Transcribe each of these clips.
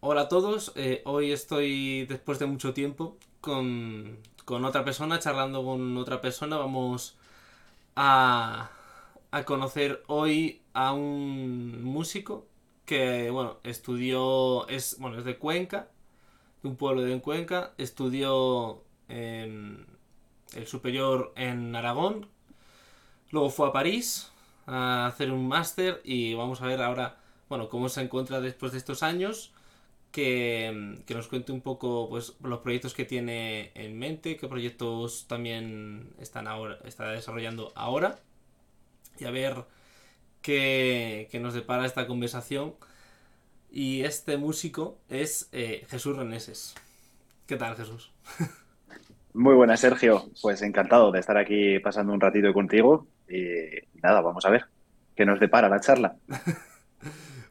hola a todos. Eh, hoy estoy, después de mucho tiempo, con, con, otra persona, charlando con otra persona. Vamos a, a conocer hoy a un músico que, bueno, estudió, es, bueno, es de Cuenca, de un pueblo de Cuenca, estudió en el superior en Aragón, luego fue a París a hacer un máster y vamos a ver ahora, bueno, cómo se encuentra después de estos años, que, que, nos cuente un poco pues, los proyectos que tiene en mente, qué proyectos también están ahora, está desarrollando ahora y a ver qué, qué nos depara esta conversación. Y este músico es eh, Jesús Reneses. ¿Qué tal, Jesús? Muy buenas, Sergio. Pues encantado de estar aquí pasando un ratito contigo. Y nada, vamos a ver qué nos depara la charla.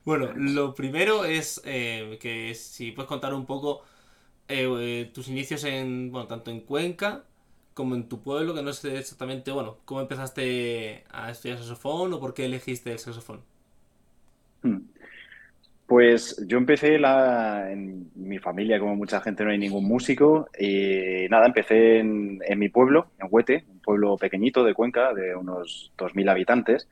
bueno, lo primero es eh, que si puedes contar un poco eh, tus inicios en, bueno, tanto en Cuenca como en tu pueblo, que no sé exactamente, bueno, cómo empezaste a estudiar saxofón o por qué elegiste el saxofón. Hmm. Pues yo empecé la, en mi familia, como mucha gente, no hay ningún músico. Y nada, empecé en, mi pueblo, en Huete, un pueblo pequeñito de Cuenca, de unos 2.000 habitantes.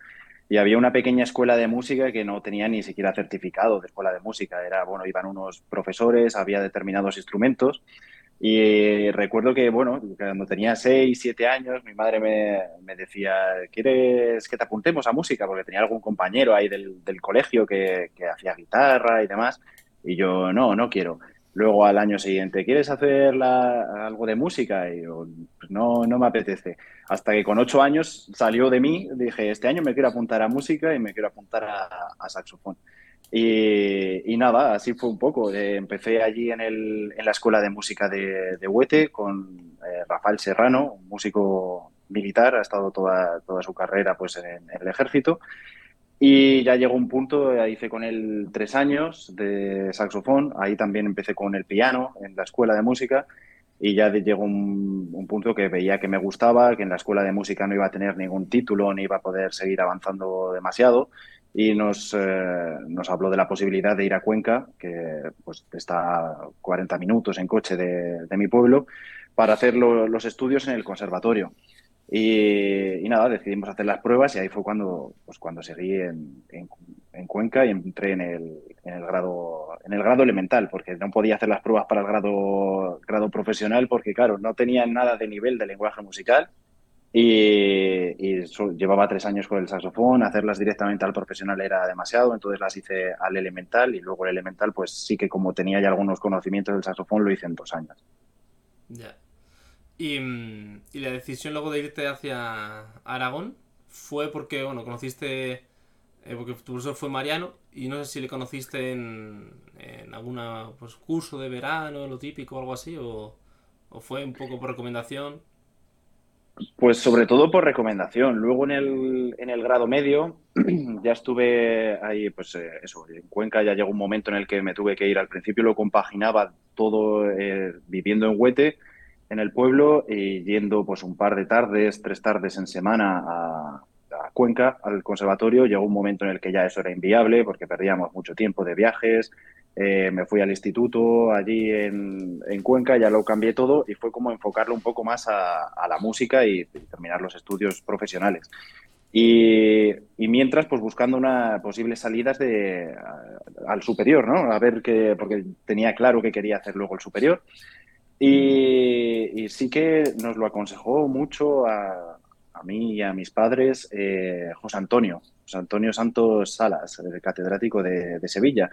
Y había una pequeña escuela de música que no tenía ni siquiera certificado de escuela de música. Era, bueno, iban unos profesores, había determinados instrumentos. Y recuerdo que, bueno, cuando tenía 6, 7 años, mi madre me, decía, ¿quieres que te apuntemos a música? Porque tenía algún compañero ahí del, colegio que, hacía guitarra y demás. Y yo, no, no quiero. Luego al año siguiente, ¿quieres hacer algo de música? Y pues no, no me apetece. Hasta que con 8 años salió de mí, dije, este año me quiero apuntar a música y me quiero apuntar a saxofón. Y, nada, así fue un poco. Eh, empecé allí en, el, en, la Escuela de Música de, de Huete con eh, Rafael Serrano, un músico militar, ha estado toda, toda su carrera pues, en, el ejército. Y ya llegó un punto, hice con él tres años de saxofón, ahí también empecé con el piano en la Escuela de Música y ya llegó un, un, punto que veía que me gustaba, que en la Escuela de Música no iba a tener ningún título, ni iba a poder seguir avanzando demasiado y nos, eh, nos, habló de la posibilidad de ir a Cuenca, que pues, está a 40 minutos en coche de mi pueblo, para hacer los estudios en el conservatorio. Y, nada, decidimos hacer las pruebas y ahí fue cuando, pues, cuando seguí en, en, Cuenca y entré en el, en, el grado, en el grado elemental, porque no podía hacer las pruebas para el grado, grado profesional porque, claro, no tenía nada de nivel de lenguaje musical y, llevaba tres años con el saxofón, hacerlas directamente al profesional era demasiado, entonces las hice al elemental y luego el elemental, pues sí que como tenía ya algunos conocimientos del saxofón, lo hice en dos años. Ya. Y, la decisión luego de irte hacia Aragón fue porque, bueno, conociste, eh, porque tu profesor fue Mariano y no sé si le conociste en, en algún pues, curso de verano, lo típico algo así, o, o fue un poco por recomendación. Pues sobre todo por recomendación. Luego en el, en el grado medio ya estuve ahí, pues eh, eso, en Cuenca ya llegó un momento en el que me tuve que ir. Al principio lo compaginaba todo eh, viviendo en Huete, en el pueblo, y yendo pues un par de tardes, tres tardes en semana a, a Cuenca, al conservatorio. Llegó un momento en el que ya eso era inviable porque perdíamos mucho tiempo de viajes, eh, me fui al instituto allí en, Cuenca, ya lo cambié todo y fue como enfocarlo un poco más a, la música y, terminar los estudios profesionales. Y, mientras, pues buscando una posibles salidas de, al superior, ¿no? A ver qué, porque tenía claro que quería hacer luego el superior. Y, sí que nos lo aconsejó mucho a, mí y a mis padres eh, José Antonio, José Antonio Santos Salas, el catedrático de, Sevilla,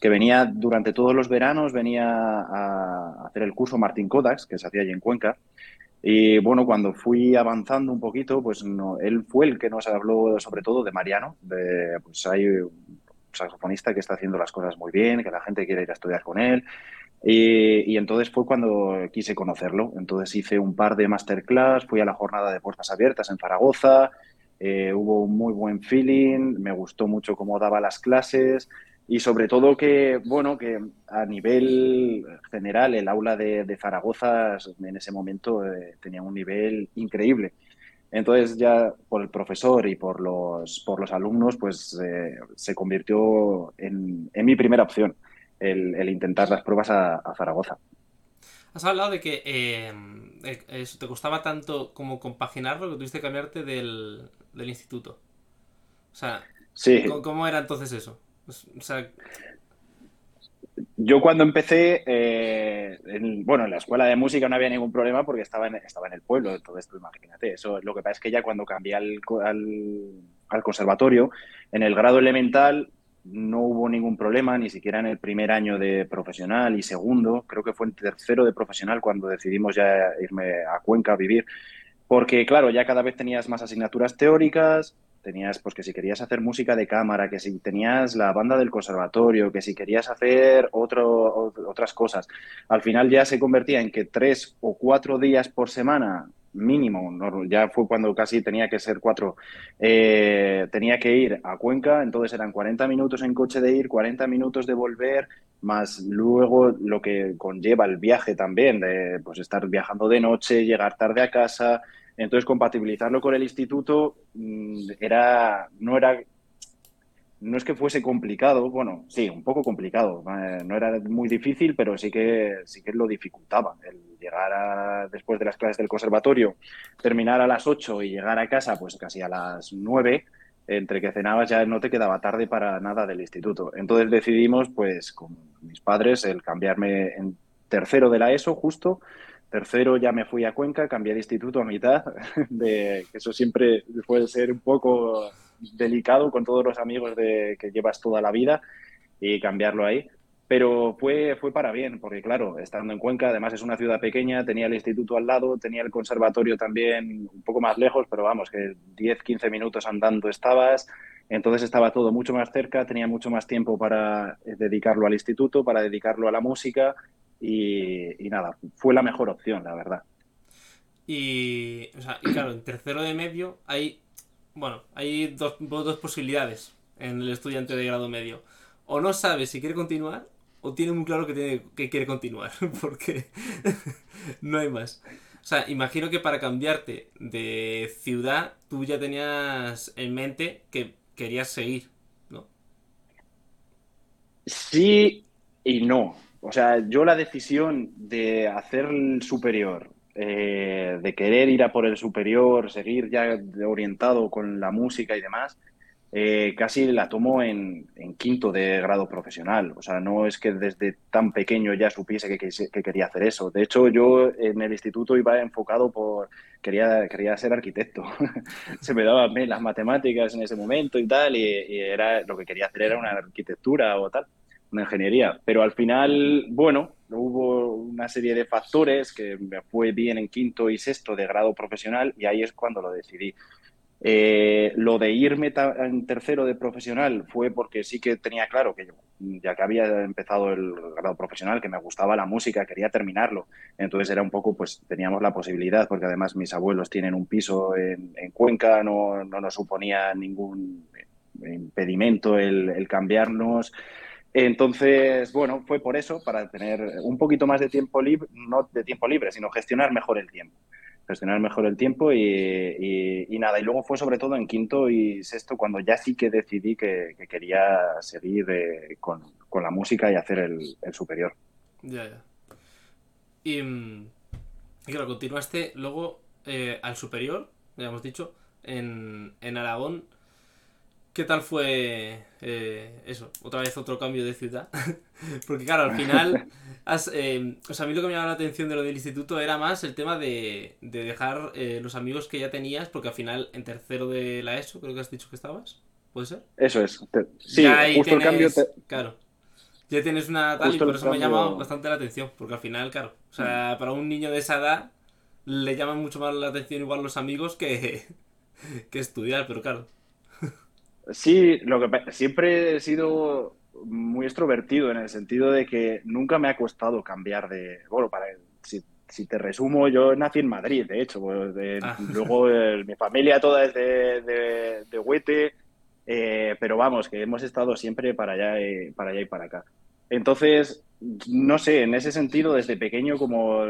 que venía durante todos los veranos, venía a hacer el curso Martín Kodax, que se hacía allí en Cuenca. Y bueno, cuando fui avanzando un poquito, pues no, él fue el que nos habló sobre todo de Mariano, de pues hay un saxofonista que está haciendo las cosas muy bien, que la gente quiere ir a estudiar con él. Y, entonces fue cuando quise conocerlo. Entonces hice un par de masterclass, fui a la jornada de puertas abiertas en Zaragoza, eh, hubo un muy buen feeling, me gustó mucho cómo daba las clases y sobre todo que, bueno, que a nivel general el aula de, Zaragoza en ese momento eh, tenía un nivel increíble. Entonces ya por el profesor y por los, por los alumnos, pues eh, se convirtió en, mi primera opción. El, intentar las pruebas a, Zaragoza. Has hablado de que eh, eso, te costaba tanto como compaginarlo que tuviste que cambiarte del, instituto. O sea, ¿cómo, era entonces eso? O sea, yo cuando empecé, eh, bueno, en la escuela de música no había ningún problema porque estaba en, estaba en el pueblo, entonces tú imagínate, eso lo que pasa es que ya cuando cambié al, al, conservatorio, en el grado elemental no hubo ningún problema, ni siquiera en el primer año de profesional y segundo, creo que fue en tercero de profesional cuando decidimos ya irme a Cuenca a vivir, porque claro, ya cada vez tenías más asignaturas teóricas, tenías pues que si querías hacer música de cámara, que si tenías la banda del conservatorio, que si querías hacer otras cosas. Al final ya se convertía en que tres o cuatro días por semana mínimo, ya fue cuando casi tenía que ser cuatro, eh, tenía que ir a Cuenca, entonces eran 40 minutos en coche de ir, 40 minutos de volver, más luego lo que conlleva el viaje también, de pues estar viajando de noche, llegar tarde a casa, entonces, compatibilizarlo con el instituto mm, era, no era, no es que fuese complicado, bueno, sí, un poco complicado, eh, no era muy difícil, pero sí que, sí que lo dificultaba. El llegar después de las clases del conservatorio, terminar a las 8 y llegar a casa pues casi a las 9, entre que cenabas ya no te quedaba tarde para nada del instituto. Entonces decidimos, pues con mis padres, el cambiarme en tercero de la ESO justo Tercero ya me fui a Cuenca, cambié de instituto a mitad, de, eso siempre puede ser un poco delicado con todos los amigos de, que llevas toda la vida y cambiarlo ahí. Pero fue, fue para bien, porque claro, estando en Cuenca, además es una ciudad pequeña, tenía el instituto al lado, tenía el conservatorio también un poco más lejos, pero vamos, que 10, 15 minutos andando estabas, entonces estaba todo mucho más cerca, tenía mucho más tiempo para dedicarlo al instituto, para dedicarlo a la música y, nada, fue la mejor opción, la verdad. Y, o sea, y claro, en tercero de medio hay, bueno, hay dos, dos posibilidades en el estudiante de grado medio. O no sabe si quiere continuar, o tiene muy claro que, tiene, que quiere continuar, porque no hay más. O sea, imagino que para cambiarte de ciudad, tú ya tenías en mente que querías seguir, ¿no? Sí y no. O sea, yo la decisión de hacer el superior, eh, de querer ir a por el superior, seguir ya orientado con la música y demás, eh, casi la tomo en, quinto de grado profesional. O sea, no es que desde tan pequeño ya supiese que, que, quería hacer eso. De hecho, yo en el instituto iba enfocado por... Quería, quería ser arquitecto. Se me daban las matemáticas en ese momento y tal, y, era lo que quería hacer era una arquitectura o tal una ingeniería. Pero al final, bueno, hubo una serie de factores que me fue bien en quinto y sexto de grado profesional y ahí es cuando lo decidí. Eh, lo de irme en tercero de profesional fue porque sí que tenía claro que yo, ya que había empezado el grado profesional, que me gustaba la música, quería terminarlo. Entonces era un poco, pues teníamos la posibilidad, porque además mis abuelos tienen un piso en, Cuenca, no, no, nos suponía ningún impedimento el, el cambiarnos. Entonces, bueno, fue por eso, para tener un poquito más de tiempo libre, no de tiempo libre, sino gestionar mejor el tiempo. Gestionar mejor el tiempo y, nada. Y luego fue sobre todo en quinto y sexto cuando ya sí que decidí que, quería seguir eh, con, la música y hacer el, superior. Ya, ya. Y, mm, claro, continuaste luego eh, al superior, ya hemos dicho, en, en Aragón. ¿Qué tal fue eh, eso? Otra vez otro cambio de ciudad. Porque claro, al final, eh, o sea, a mí lo que me llamaba la atención de lo del instituto era más el tema de, dejar eh, los amigos que ya tenías, porque al final en tercero de la ESO creo que has dicho que estabas. ¿Puede ser? Eso es. Sí, justo el cambio. Claro. Ya tienes una tal y por eso me llama bastante la atención, porque al final, claro, o sea, para un niño de esa edad le llaman mucho más la atención igual los amigos que, que estudiar, pero claro. Sí, lo que siempre he sido muy extrovertido en el sentido de que nunca me ha costado cambiar de. Bueno, para si, si te resumo, yo nací en Madrid, de hecho. Pues, ah. Luego eh, mi familia toda es de, de, Huete, eh, pero vamos, que hemos estado siempre para allá, y, para allá y para acá. Entonces, no sé, en ese sentido, desde pequeño, como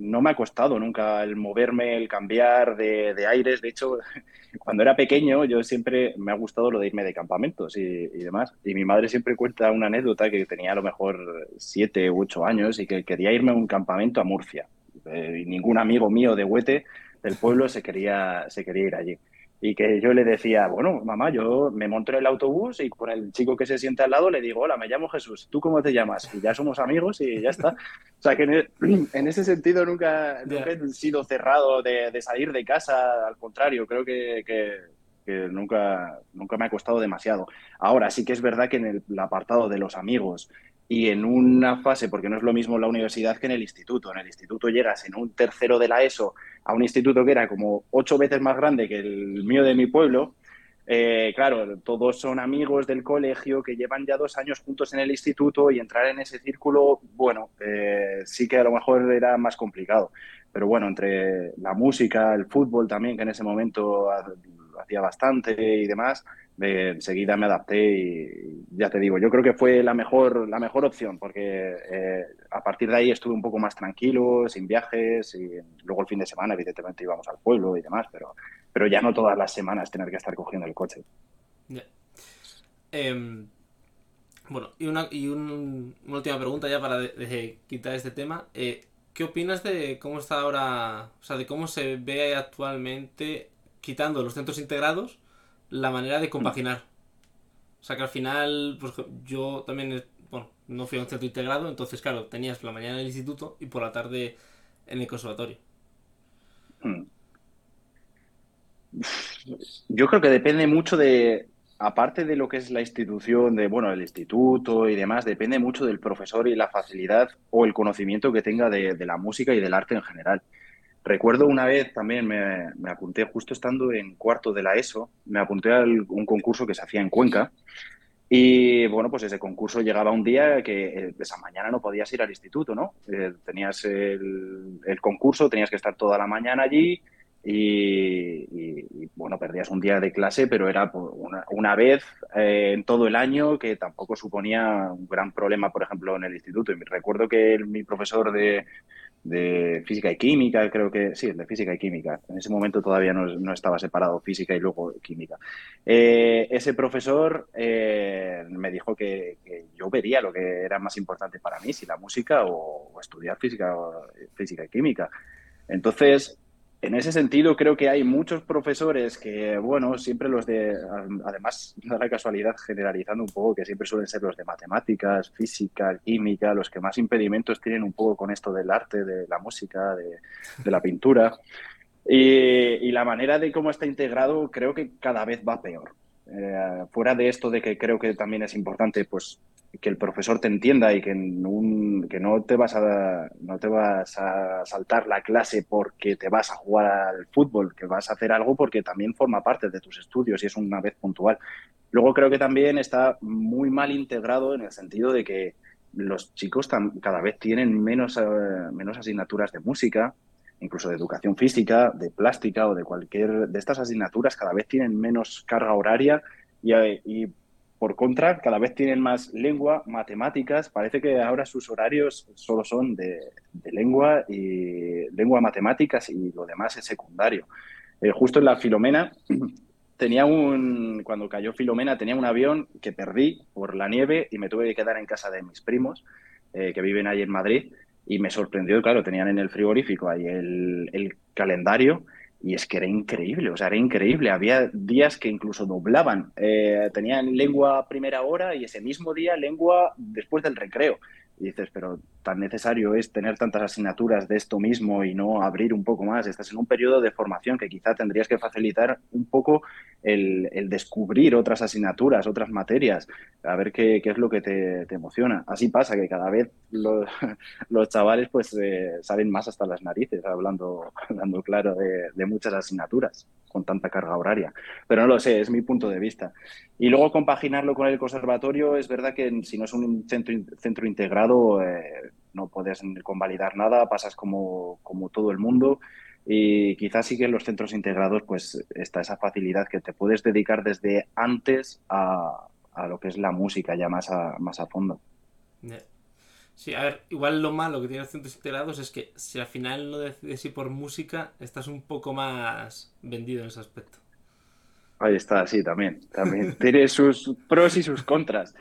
no me ha costado nunca el moverme, el cambiar de, aires. De hecho, cuando era pequeño yo siempre me ha gustado lo de irme de campamentos y, demás. Y mi madre siempre cuenta una anécdota que tenía a lo mejor siete u ocho años y que quería irme a un campamento a Murcia. Eh, y ningún amigo mío de Huete del pueblo se quería, se quería ir allí y que yo le decía, bueno, mamá, yo me monto en el autobús y con el chico que se sienta al lado le digo, hola, me llamo Jesús, ¿tú cómo te llamas? Y ya somos amigos y ya está. O sea, que en, e, ese sentido nunca, he sido cerrado de, salir de casa, al contrario, creo que, que, nunca, nunca me ha costado demasiado. Ahora sí que es verdad que en el apartado de los amigos y en una fase, porque no es lo mismo la universidad que en el instituto. En el instituto llegas en un tercero de la ESO a un instituto que era como ocho veces más grande que el mío de mi pueblo. Eh, claro, todos son amigos del colegio que llevan ya dos años juntos en el instituto y entrar en ese círculo, bueno, eh, sí que a lo mejor era más complicado. Pero bueno, entre la música, el fútbol también, que en ese momento hacía bastante y demás, enseguida me adapté y ya te digo, yo creo que fue la mejor, la mejor opción porque eh, a partir de ahí estuve un poco más tranquilo, sin viajes y luego el fin de semana evidentemente íbamos al pueblo y demás, pero, pero ya no todas las semanas tener que estar cogiendo el coche. Em, bueno, y, una, y una última pregunta ya para quitar este tema. Eh, ¿Qué opinas de cómo está ahora, o sea, de cómo se ve actualmente quitando los centros integrados? la manera de compaginar. O sea que al final, pues yo también, bueno, no fui a un centro integrado, entonces claro, tenías la mañana en el instituto y por la tarde en el conservatorio. Hmm. Yo creo que depende mucho de, aparte de lo que es la institución, de, bueno, el instituto y demás, depende mucho del profesor y la facilidad o el conocimiento que tenga de, de la música y del arte en general. Recuerdo una vez también me, apunté, justo estando en cuarto de la ESO, me apunté a un concurso que se hacía en Cuenca. Y bueno, pues ese concurso llegaba un día que eh, esa mañana no podías ir al instituto, ¿no? Eh, tenías el, concurso, tenías que estar toda la mañana allí y, bueno, perdías un día de clase, pero era una, vez eh, en todo el año que tampoco suponía un gran problema, por ejemplo, en el instituto. Y recuerdo que mi profesor de, de física y química, creo que sí, de física y química. En ese momento todavía no, estaba separado física y luego química. Eh, ese profesor eh, me dijo que, yo vería lo que era más importante para mí, si la música o, o estudiar física, o, física y química. Entonces, en ese sentido, creo que hay muchos profesores que, bueno, siempre los de, además, da la casualidad generalizando un poco, que siempre suelen ser los de matemáticas, física, química, los que más impedimentos tienen un poco con esto del arte, de la música, de, la pintura. Y, la manera de cómo está integrado creo que cada vez va peor. Eh, fuera de esto de que creo que también es importante, pues que el profesor te entienda y que, que no, te vas a, no te vas a saltar la clase porque te vas a jugar al fútbol, que vas a hacer algo porque también forma parte de tus estudios y es una vez puntual. Luego creo que también está muy mal integrado en el sentido de que los chicos cada vez tienen menos, eh, menos asignaturas de música, incluso de educación física, de plástica o de cualquier de estas asignaturas, cada vez tienen menos carga horaria y, y por contra, cada vez tienen más lengua, matemáticas. Parece que ahora sus horarios solo son de, lengua y lengua, matemáticas y lo demás es secundario. Eh, justo en la Filomena tenía un, cuando cayó Filomena tenía un avión que perdí por la nieve y me tuve que quedar en casa de mis primos eh, que viven ahí en Madrid y me sorprendió, claro, tenían en el frigorífico ahí el, el calendario y es que era increíble, o sea, era increíble. Había días que incluso doblaban. Eh, tenían lengua primera hora y ese mismo día lengua después del recreo. Y dices, pero tan necesario es tener tantas asignaturas de esto mismo y no abrir un poco más. Estás en un periodo de formación que quizá tendrías que facilitar un poco el, descubrir otras asignaturas, otras materias, a ver qué, es lo que te, emociona. Así pasa que cada vez los, chavales pues eh, salen más hasta las narices, hablando, hablando claro de, de muchas asignaturas con tanta carga horaria. Pero no lo sé, es mi punto de vista. Y luego compaginarlo con el conservatorio, es verdad que si no es un centro, centro integrado, eh, no puedes convalidar nada, pasas como, como todo el mundo. Y quizás sí que en los centros integrados pues está esa facilidad que te puedes dedicar desde antes a, a lo que es la música ya más a, más a fondo. Sí, a ver, igual lo malo que tiene los centros integrados es que si al final no decides ir por música, estás un poco más vendido en ese aspecto. Ahí está, sí, también. También tiene sus pros y sus contras.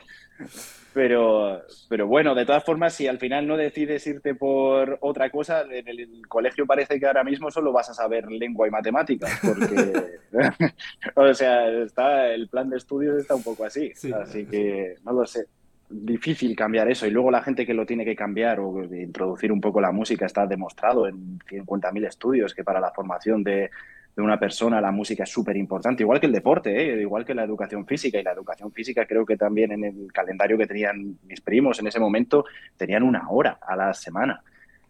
Pero, pero bueno, de todas formas, si al final no decides irte por otra cosa, en el, colegio parece que ahora mismo solo vas a saber lengua y matemáticas, porque, o sea, está, el plan de estudios está un poco así. así que, no lo sé, difícil cambiar eso. Y luego la gente que lo tiene que cambiar o introducir un poco la música está demostrado en 50.000 estudios que para la formación de, de una persona, la música es súper importante, igual que el deporte, ¿eh? igual que la educación física. Y la educación física creo que también en el calendario que tenían mis primos en ese momento tenían una hora a la semana.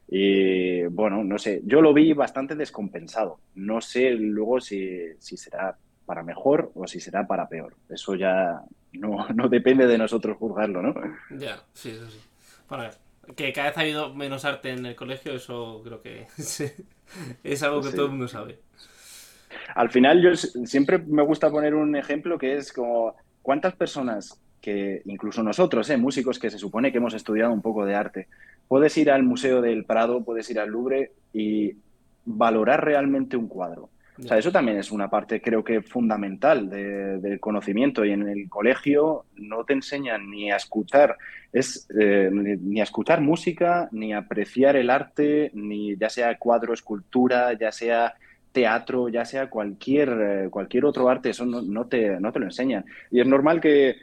Y bueno, no sé, yo lo vi bastante descompensado. No sé luego si, si será para mejor o si será para peor. Eso ya no, no depende de nosotros juzgarlo, ¿no? Ya, sí, eso sí. Bueno, que cada vez ha habido menos arte en el colegio, eso creo que es algo que todo el mundo sabe. Al final, yo siempre me gusta poner un ejemplo que es como cuántas personas que incluso nosotros, ¿eh? músicos que se supone que hemos estudiado un poco de arte, puedes ir al Museo del Prado, puedes ir al Louvre y valorar realmente un cuadro. O sea, eso también es una parte, creo que fundamental del conocimiento. Y en el colegio no te enseñan ni a escuchar, es, eh, ni a escuchar música, ni a apreciar el arte, ni ya sea cuadro, escultura, ya sea teatro, ya sea cualquier, eh, cualquier otro arte, eso no, te, no te lo enseñan. Y es normal que,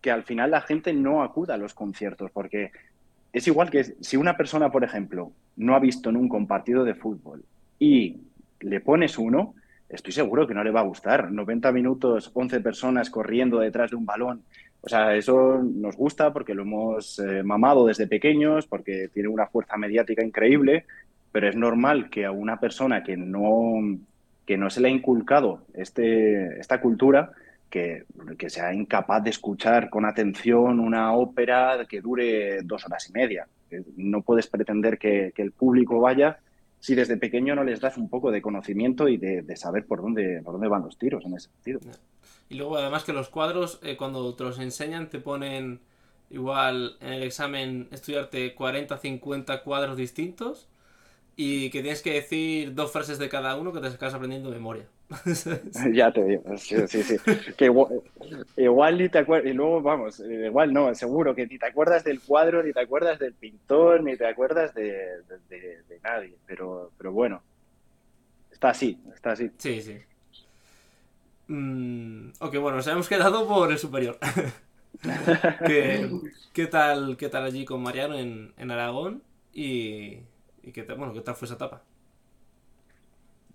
que al final la gente no acuda a los conciertos, porque es igual que si una persona, por ejemplo, no ha visto nunca un partido de fútbol y le pones uno, estoy seguro que no le va a gustar. 90 minutos, 11 personas corriendo detrás de un balón. O sea, eso nos gusta porque lo hemos eh, mamado desde pequeños, porque tiene una fuerza mediática increíble, pero es normal que a una persona que no, que no se le ha inculcado este, esta cultura, que, que, sea incapaz de escuchar con atención una ópera que dure dos horas y media. No puedes pretender que, el público vaya si desde pequeño no les das un poco de conocimiento y de, saber por dónde, por dónde van los tiros en ese sentido. Y luego además que los cuadros, eh, cuando te los enseñan, te ponen igual en el examen estudiarte 40, 50 cuadros distintos y que tienes que decir dos frases de cada uno que te estás aprendiendo de memoria. ya te digo, sí, sí, sí. Que igual, ni te acuerdas, y luego vamos, eh, igual no, seguro que ni te acuerdas del cuadro, ni te acuerdas del pintor, ni te acuerdas de, nadie, pero, pero bueno, está así, está así. Sí, sí. Mm, ok, bueno, nos hemos quedado por el superior. ¿Qué, tal, ¿Qué tal allí con Mariano en, en Aragón? Y, ¿Y qué tal, bueno, qué tal fue esa etapa?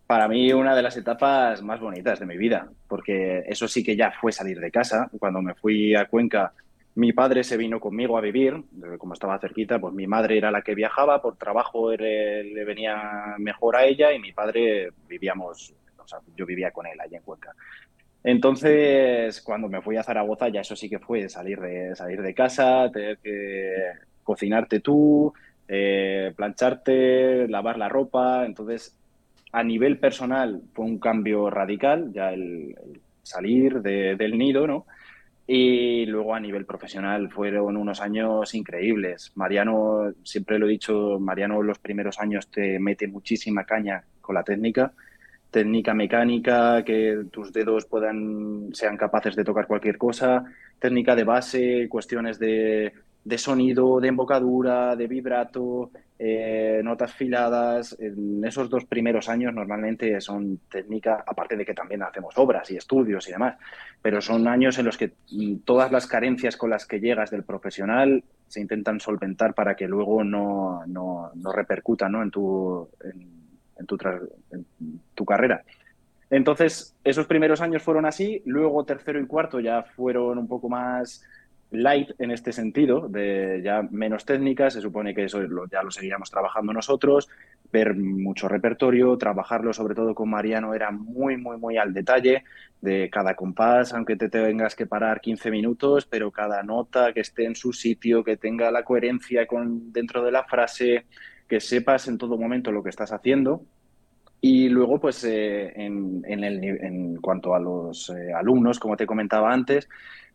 Para mí una de las etapas más bonitas de mi vida, porque eso sí que ya fue salir de casa. Cuando me fui a Cuenca, mi padre se vino conmigo a vivir, como estaba cerquita, pues mi madre era la que viajaba, por trabajo le venía mejor a ella y mi padre vivíamos, o sea, yo vivía con él allí en Cuenca. Entonces, cuando me fui a Zaragoza, ya eso sí que fue salir de, salir de casa, tener que cocinarte tú, eh, plancharte, lavar la ropa. Entonces, a nivel personal fue un cambio radical, ya el, salir del nido, ¿no? Y luego a nivel profesional fueron unos años increíbles. Mariano, siempre lo he dicho, Mariano los primeros años te mete muchísima caña con la técnica, técnica mecánica, que tus dedos puedan, sean capaces de tocar cualquier cosa, técnica de base, cuestiones de de sonido, de embocadura, de vibrato, eh, notas filadas. En esos dos primeros años normalmente son técnicas, aparte de que también hacemos obras y estudios y demás, pero son años en los que mm, todas las carencias con las que llegas del profesional se intentan solventar para que luego no, no, no repercuta ¿no? en, tu, en, tu en tu carrera. Entonces, esos primeros años fueron así, luego tercero y cuarto ya fueron un poco más light en este sentido, de ya menos técnicas, se supone que eso ya lo seguíamos trabajando nosotros, ver mucho repertorio, trabajarlo sobre todo con Mariano era muy, muy, muy al detalle de cada compás, aunque te tengas que parar 15 minutos, pero cada nota que esté en su sitio, que tenga la coherencia con, dentro de la frase, que sepas en todo momento lo que estás haciendo. Y luego, pues eh, en, en, el, en, cuanto a los eh, alumnos, como te comentaba antes,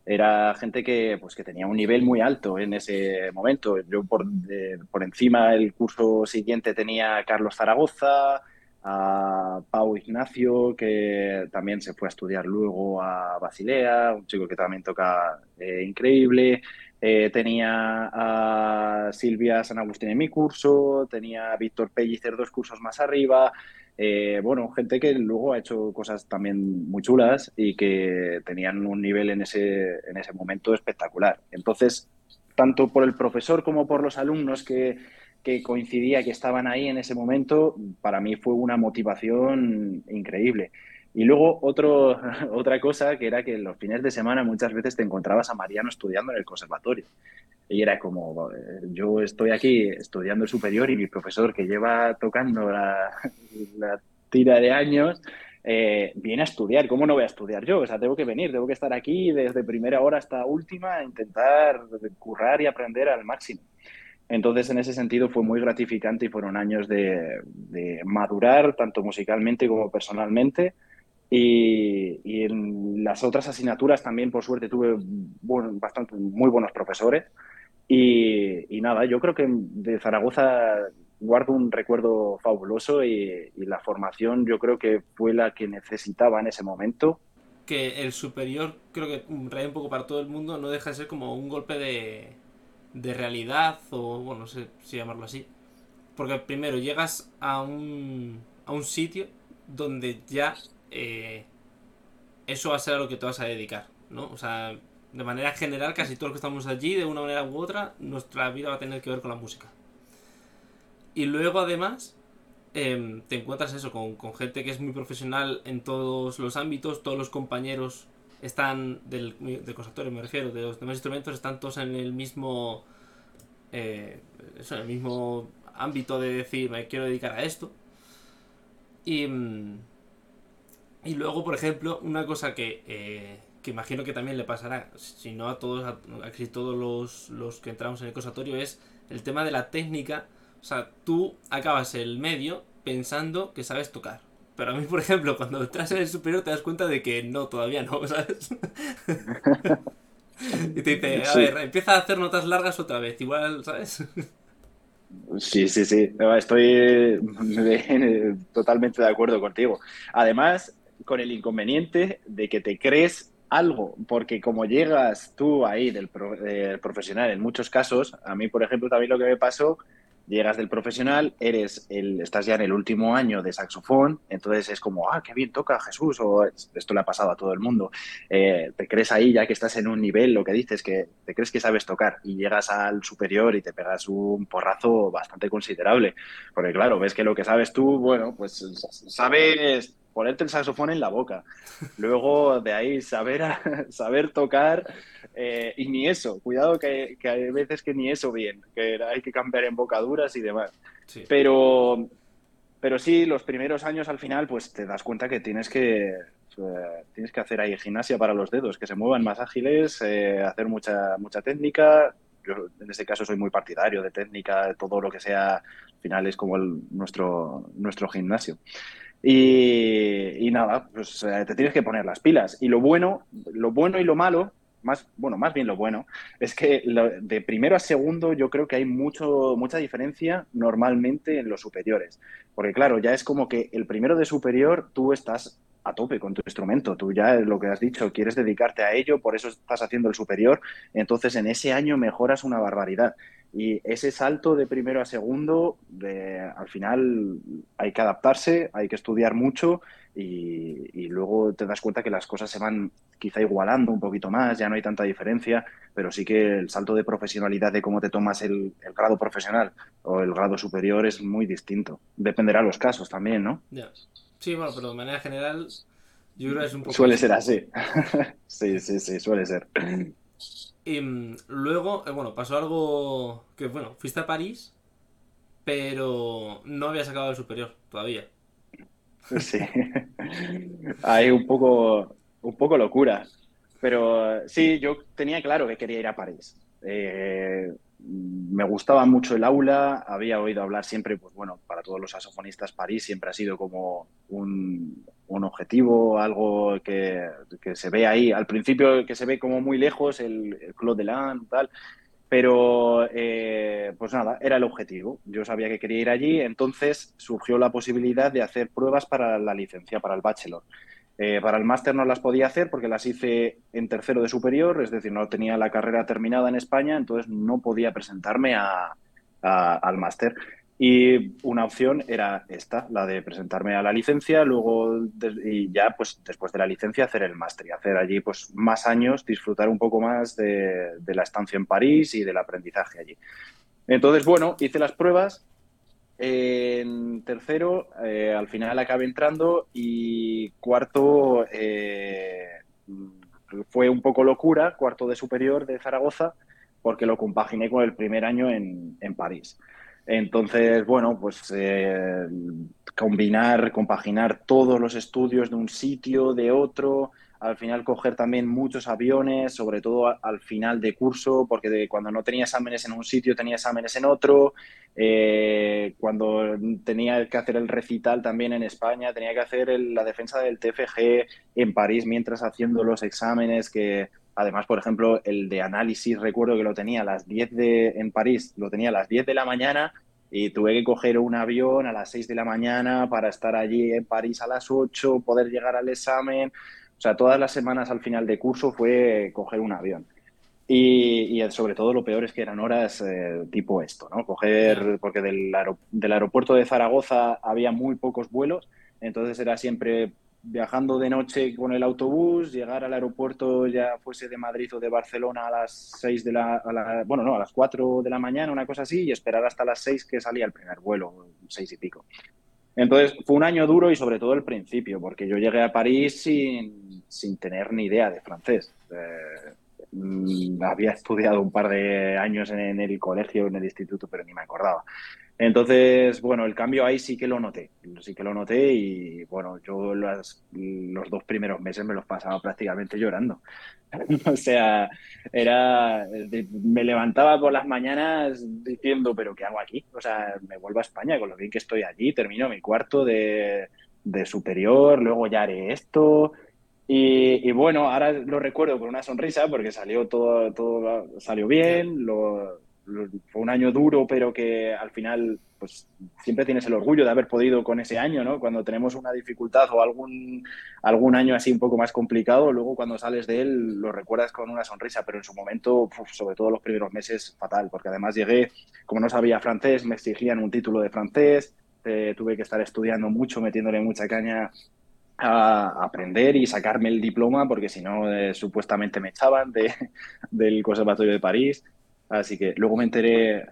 era gente que, pues, que tenía un nivel muy alto en ese momento. Yo por, por encima el curso siguiente tenía a Carlos Zaragoza, a Pau Ignacio, que también se fue a estudiar luego a Basilea, un chico que también toca eh, increíble. Eh, tenía a Silvia San Agustín en mi curso, tenía a Víctor Pellicer dos cursos más arriba. Eh, bueno, gente que luego ha hecho cosas también muy chulas y que tenían un nivel en ese, en ese momento espectacular. Entonces, tanto por el profesor como por los alumnos que, que coincidía que estaban ahí en ese momento, para mí fue una motivación increíble. Y luego otro, otra cosa que era que los fines de semana muchas veces te encontrabas a Mariano estudiando en el conservatorio. Y era como, yo estoy aquí estudiando el superior y mi profesor que lleva tocando la, tira de años, eh, viene a estudiar. ¿Cómo no voy a estudiar yo? O sea, tengo que venir, tengo que estar aquí desde primera hora hasta última a intentar currar y aprender al máximo. Entonces, en ese sentido, fue muy gratificante y fueron años de, madurar, tanto musicalmente como personalmente. Y, en las otras asignaturas también, por suerte, tuve bastante, muy buenos profesores. Y, nada, yo creo que de Zaragoza guardo un recuerdo fabuloso y, la formación yo creo que fue la que necesitaba en ese momento. Que el superior, creo que un poco para todo el mundo, no deja de ser como un golpe de, de realidad o, bueno, no sé si llamarlo así. Porque primero llegas a un, a un sitio donde ya eh, eso va a ser a lo que te vas a dedicar, ¿no? O sea, de manera general, casi todos los que estamos allí, de una manera u otra, nuestra vida va a tener que ver con la música. Y luego, además, em, te encuentras eso, con, con, gente que es muy profesional en todos los ámbitos, todos los compañeros están del, del conservatorio, me refiero, de los demás instrumentos, están todos en el mismo, eh, eso, en el mismo ámbito de decir, me quiero dedicar a esto. Y, mm, y luego, por ejemplo, una cosa que, eh, que imagino que también le pasará, si no a todos, a, casi todos los, los que entramos en el conservatorio, es el tema de la técnica. O sea, tú acabas el medio pensando que sabes tocar pero a mí, por ejemplo, cuando entras en el superior te das cuenta de que no, todavía no, ¿sabes? y te dice, a ver, empieza a hacer notas largas otra vez, igual, ¿sabes? Sí, sí, sí, estoy totalmente de acuerdo contigo. Además, con el inconveniente de que te crees algo, porque como llegas tú ahí del, del profesional en muchos casos, a mí, por ejemplo, también lo que me pasó llegas del profesional, eres el, estás ya en el último año de saxofón, entonces es como, ah, qué bien toca Jesús, o esto le ha pasado a todo el mundo. Eh, te crees ahí ya que estás en un nivel, lo que dices, que te crees que sabes tocar y llegas al superior y te pegas un porrazo bastante considerable. Porque claro, ves que lo que sabes tú, bueno, pues sabes ponerte el saxofón en la boca. Luego de ahí saber, saber tocar eh, y ni eso. Cuidado que, hay veces que ni eso bien, que hay que cambiar embocaduras y demás. Pero, pero sí, los primeros años al final pues te das cuenta que tienes que, eh, tienes que hacer ahí gimnasia para los dedos, que se muevan más ágiles, eh, hacer mucha, mucha técnica. Yo en este caso soy muy partidario de técnica, todo lo que sea, al final es como nuestro, nuestro gimnasio. Y, nada, pues eh, te tienes que poner las pilas. Y lo bueno, lo bueno y lo malo, más, bueno, más bien lo bueno, es que de primero a segundo yo creo que hay mucho, mucha diferencia normalmente en los superiores. Porque claro, ya es como que el primero de superior tú estás a tope con tu instrumento. Tú ya lo que has dicho, quieres dedicarte a ello, por eso estás haciendo el superior. Entonces en ese año mejoras una barbaridad. Y ese salto de primero a segundo, de, al final hay que adaptarse, hay que estudiar mucho y, luego te das cuenta que las cosas se van quizá igualando un poquito más, ya no hay tanta diferencia, pero sí que el salto de profesionalidad de cómo te tomas el, grado profesional o el grado superior es muy distinto. Dependerá de los casos también, ¿no? Sí, bueno, pero de manera general yo creo que es un poco... Suele ser así. sí, sí, sí, suele ser. Y mm, luego, eh, bueno, pasó algo que, bueno, fuiste a París, pero no habías acabado el superior todavía. Sí. Hay un poco, un poco locura. Pero sí, yo tenía claro que quería ir a París. Eh, me gustaba mucho el aula, había oído hablar siempre, pues bueno, para todos los saxofonistas París siempre ha sido como un, objetivo, algo que, se ve ahí, al principio que se ve como muy lejos, el, el Claude Delan, tal, pero eh, pues nada, era el objetivo. Yo sabía que quería ir allí, entonces surgió la posibilidad de hacer pruebas para la licencia, para el bachelor. Eh, para el máster no las podía hacer porque las hice en tercero de superior, es decir, no tenía la carrera terminada en España, entonces no podía presentarme al máster. Y una opción era esta, la de presentarme a la licencia, luego y ya pues después de la licencia hacer el máster y hacer allí pues más años, disfrutar un poco más de la estancia en París y del aprendizaje allí. Entonces, bueno, hice las pruebas en tercero, eh, al final acabé entrando y cuarto eh, fue un poco locura, cuarto de superior de Zaragoza, porque lo compaginé con el primer año en, París. Entonces, bueno, pues eh, combinar, compaginar todos los estudios de un sitio, de otro, al final coger también muchos aviones, sobre todo al final de curso, porque de, cuando no tenía exámenes en un sitio tenía exámenes en otro, eh, cuando tenía que hacer el recital también en España, tenía que hacer la defensa del TFG en París mientras haciendo los exámenes que... Además, por ejemplo, el de análisis, recuerdo que lo tenía a las 10 de, en París, lo tenía a las 10 de la mañana y tuve que coger un avión a las 6 de la mañana para estar allí en París a las 8, poder llegar al examen. O sea, todas las semanas al final de curso fue coger un avión. Y, sobre todo lo peor es que eran horas eh, tipo esto, ¿no? Coger, porque del, del aeropuerto de Zaragoza había muy pocos vuelos, entonces era siempre viajando de noche con el autobús, llegar al aeropuerto ya fuese de Madrid o de Barcelona a las 6 de la, bueno, no, a las 4 de la mañana, una cosa así, y esperar hasta las 6 que salía el primer vuelo, seis y pico. Entonces fue un año duro y sobre todo el principio, porque yo llegué a París sin, sin tener ni idea de francés. Eh, mm, había estudiado un par de años en, el colegio, en el instituto, pero ni me acordaba. Entonces, bueno, el cambio ahí sí que lo noté, sí que lo noté y bueno, yo los dos primeros meses me los pasaba prácticamente llorando. o sea, era, me levantaba por las mañanas diciendo, pero ¿qué hago aquí? O sea, me vuelvo a España con lo bien que estoy allí, termino mi cuarto de, de superior, luego ya haré esto. Y, y, bueno, ahora lo recuerdo con una sonrisa porque salió todo, todo salió bien, lo, fue un año duro, pero que al final pues siempre tienes el orgullo de haber podido con ese año, ¿no? Cuando tenemos una dificultad o algún, algún año así un poco más complicado, luego cuando sales de él lo recuerdas con una sonrisa, pero en su momento, sobre todo los primeros meses, fatal, porque además llegué, como no sabía francés, me exigían un título de francés, eh, tuve que estar estudiando mucho, metiéndole mucha caña a aprender y sacarme el diploma, porque si no, eh, supuestamente me echaban de, del Conservatorio de París. Así que luego me enteré eh,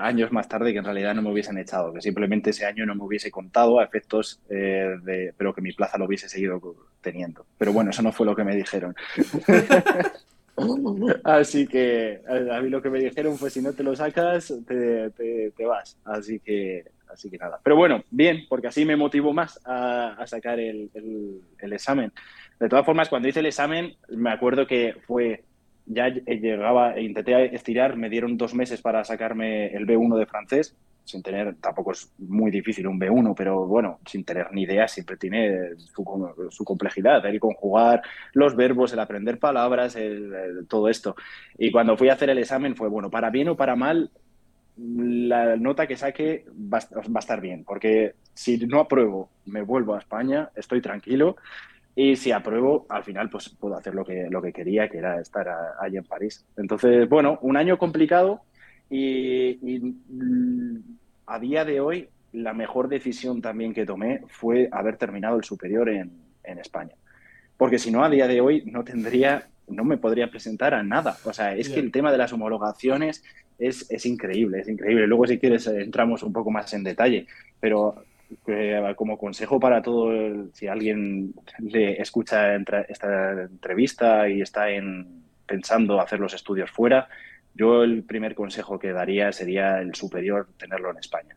años más tarde que en realidad no me hubiesen echado, que simplemente ese año no me hubiese contado a efectos eh, de, pero que mi plaza lo hubiese seguido teniendo. Pero bueno, eso no fue lo que me dijeron. Así que a mí lo que me dijeron fue si no te lo sacas, te, te, vas. Así que, así que nada. Pero bueno, bien, porque así me motivó más a, sacar el, el examen. De todas formas, cuando hice el examen, me acuerdo que fue ya llegaba, e intenté estirar, me dieron dos meses para sacarme el B1 de francés, sin tener, tampoco es muy difícil un B1, pero bueno, sin tener ni idea, siempre tiene su, su complejidad, el conjugar los verbos, el aprender palabras, el, todo esto. Y cuando fui a hacer el examen fue, bueno, para bien o para mal, la nota que saque va, va a estar bien, porque si no apruebo, me vuelvo a España, estoy tranquilo y si apruebo, al final pues puedo hacer lo que, lo que quería, que era estar allí en París. Entonces, bueno, un año complicado y, mm, a día de hoy la mejor decisión también que tomé fue haber terminado el superior en, en España. Porque si no, a día de hoy no tendría, no me podría presentar a nada. O sea, es que el tema de las homologaciones es, es increíble, es increíble. Luego, si quieres, entramos un poco más en detalle. Pero como consejo para todo, si alguien le escucha esta entrevista y está en, pensando hacer los estudios fuera, yo el primer consejo que daría sería el superior tenerlo en España.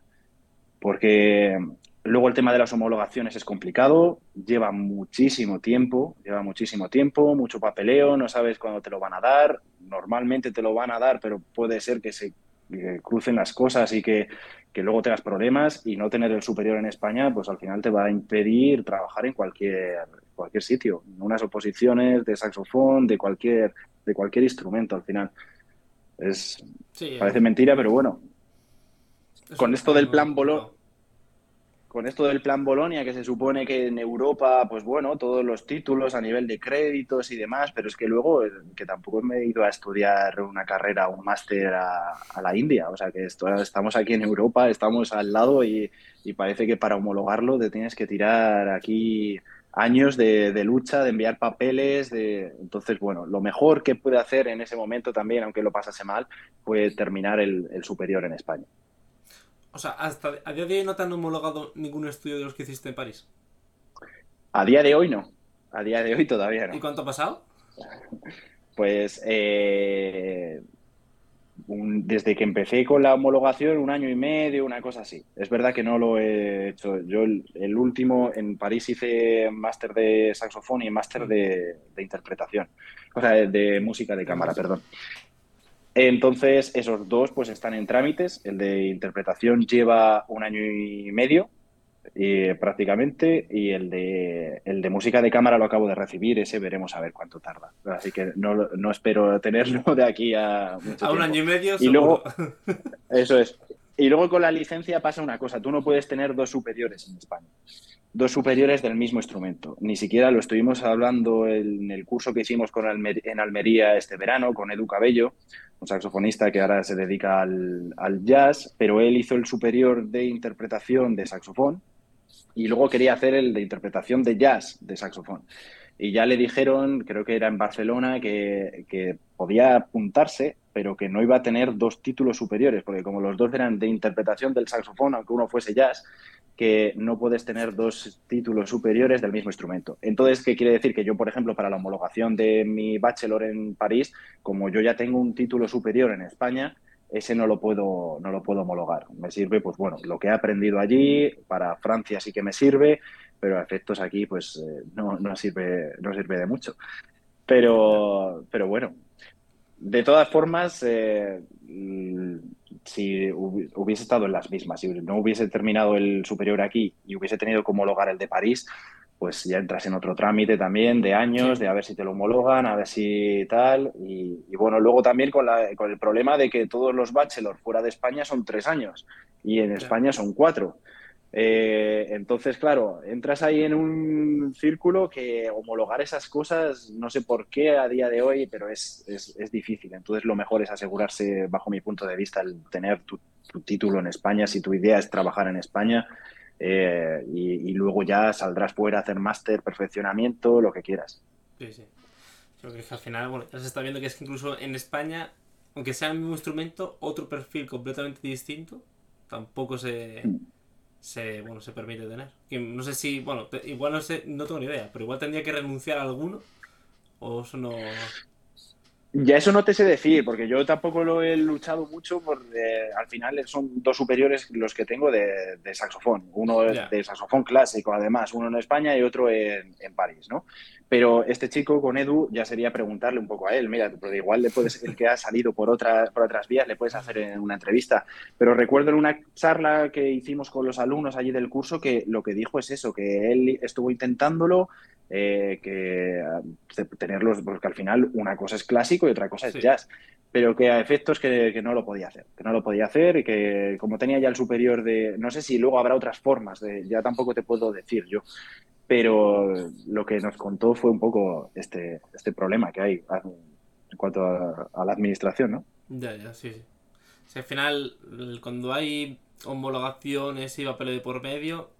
Porque luego el tema de las homologaciones es complicado, lleva muchísimo tiempo, lleva muchísimo tiempo, mucho papeleo, no sabes cuándo te lo van a dar, normalmente te lo van a dar, pero puede ser que se que crucen las cosas y que, que luego tengas problemas y no tener el superior en España, pues al final te va a impedir trabajar en cualquier, cualquier sitio, en unas oposiciones de saxofón, de cualquier, de cualquier instrumento al final. Es, parece eh. mentira, pero bueno. Con esto del plan Bolo con esto del plan Bolonia, que se supone que en Europa, pues bueno, todos los títulos a nivel de créditos y demás, pero es que luego, eh, que tampoco me he ido a estudiar una carrera, un máster a, la India, o sea que estamos aquí en Europa, estamos al lado y, parece que para homologarlo te tienes que tirar aquí años de, lucha, de enviar papeles, de entonces, bueno, lo mejor que puede hacer en ese momento también, aunque lo pasase mal, fue terminar el superior en España. O sea, hasta a día de hoy no te han homologado ningún estudio de los que hiciste en París. A día de hoy no. A día de hoy todavía no. ¿Y cuánto ha pasado? Pues eh, desde que empecé con la homologación, un año y medio, una cosa así. Es verdad que no lo he hecho. Yo el, último, en París hice máster de saxofón y máster de, de, interpretación. O sea, de música de cámara, perdón. Entonces, esos dos pues están en trámites. El de interpretación lleva un año y medio eh, prácticamente y el de, el de música de cámara lo acabo de recibir. Ese veremos a ver cuánto tarda. Así que no, no espero tenerlo de aquí a mucho A un año y medio, y luego Eso es. Y luego con la licencia pasa una cosa. Tú no puedes tener dos superiores en España dos superiores del mismo instrumento. Ni siquiera lo estuvimos hablando en el curso que hicimos con en Almería este verano con Edu Cabello, un saxofonista que ahora se dedica al, jazz, pero él hizo el superior de interpretación de saxofón y luego quería hacer el de interpretación de jazz de saxofón. Y ya le dijeron, creo que era en Barcelona, que, que podía apuntarse, pero que no iba a tener dos títulos superiores, porque como los dos eran de interpretación del saxofón, aunque uno fuese jazz, que no puedes tener dos títulos superiores del mismo instrumento. Entonces, ¿qué quiere decir? Que yo, por ejemplo, para la homologación de mi bachelor en París, como yo ya tengo un título superior en España, ese no lo puedo, no lo puedo homologar. Me sirve, pues bueno, lo que he aprendido allí, para Francia sí que me sirve, pero a efectos aquí, pues eh, no, no, sirve, no sirve de mucho. Pero, pero bueno, de todas formas, eh, si hubiese estado en las mismas, si no hubiese terminado el superior aquí y hubiese tenido que homologar el de París, pues ya entras en otro trámite también de años, de a ver si te lo homologan, a ver si tal. Y, bueno, luego también con, la, con, el problema de que todos los bachelors fuera de España son tres años y en España son cuatro. Eh, entonces, claro, entras ahí en un círculo que homologar esas cosas, no sé por qué a día de hoy, pero es, es, difícil. Entonces, lo mejor es asegurarse, bajo mi punto de vista, el tener tu, título en España, si tu idea es trabajar en España, eh, y, luego ya saldrás fuera a hacer máster, perfeccionamiento, lo que quieras. Sí, sí. Creo que al final, bueno, ya se está viendo que es que incluso en España, aunque sea el mismo instrumento, otro perfil completamente distinto, tampoco se... Mm se, bueno, se permite tener. no sé si, bueno, igual no sé, no tengo ni idea, pero igual tendría que renunciar a alguno o eso no... Ya eso no te sé decir, porque yo tampoco lo he luchado mucho, porque al final son dos superiores los que tengo de, saxofón. Uno de saxofón clásico, además, uno en España y otro en, en, París, ¿no? Pero este chico con Edu ya sería preguntarle un poco a él, mira, pero igual le puedes, el que ha salido por, otra, por otras vías, le puedes hacer en una entrevista. Pero recuerdo en una charla que hicimos con los alumnos allí del curso que lo que dijo es eso, que él estuvo intentándolo, eh, que tenerlos, porque al final una cosa es clásico y otra cosa es jazz, pero que a efectos que, que, no lo podía hacer, que no lo podía hacer y que como tenía ya el superior de, no sé si luego habrá otras formas, de, ya tampoco te puedo decir yo, pero lo que nos contó fue un poco este, este problema que hay en cuanto a, la administración, ¿no? Ya, ya, sí, sí. al final, cuando hay homologaciones y papel de por medio,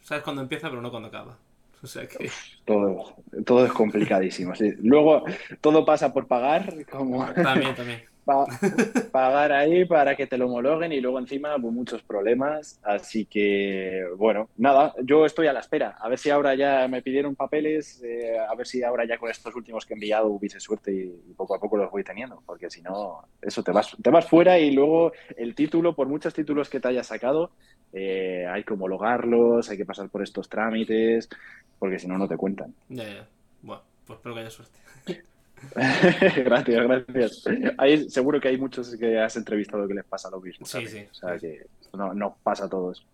sabes cuándo empieza, pero no cuando acaba. O sea que... Todo, todo es complicadísimo. Luego todo pasa por pagar, como... También, también. pagar ahí para que te lo homologuen y luego encima pues, muchos problemas. Así que, bueno, nada, yo estoy a la espera. A ver si ahora ya me pidieron papeles, eh, a ver si ahora ya con estos últimos que he enviado hubiese suerte y, poco a poco los voy teniendo, porque si no, eso te vas, te vas fuera y luego el título, por muchos títulos que te hayas sacado, eh, hay que homologarlos, hay que pasar por estos trámites porque si no, no te cuentan. Ya, ya. Bueno, pues espero que haya suerte. gracias, gracias. Hay, seguro que hay muchos que has entrevistado que les pasa lo mismo. Sí, sí. O sea que no, no pasa a todos.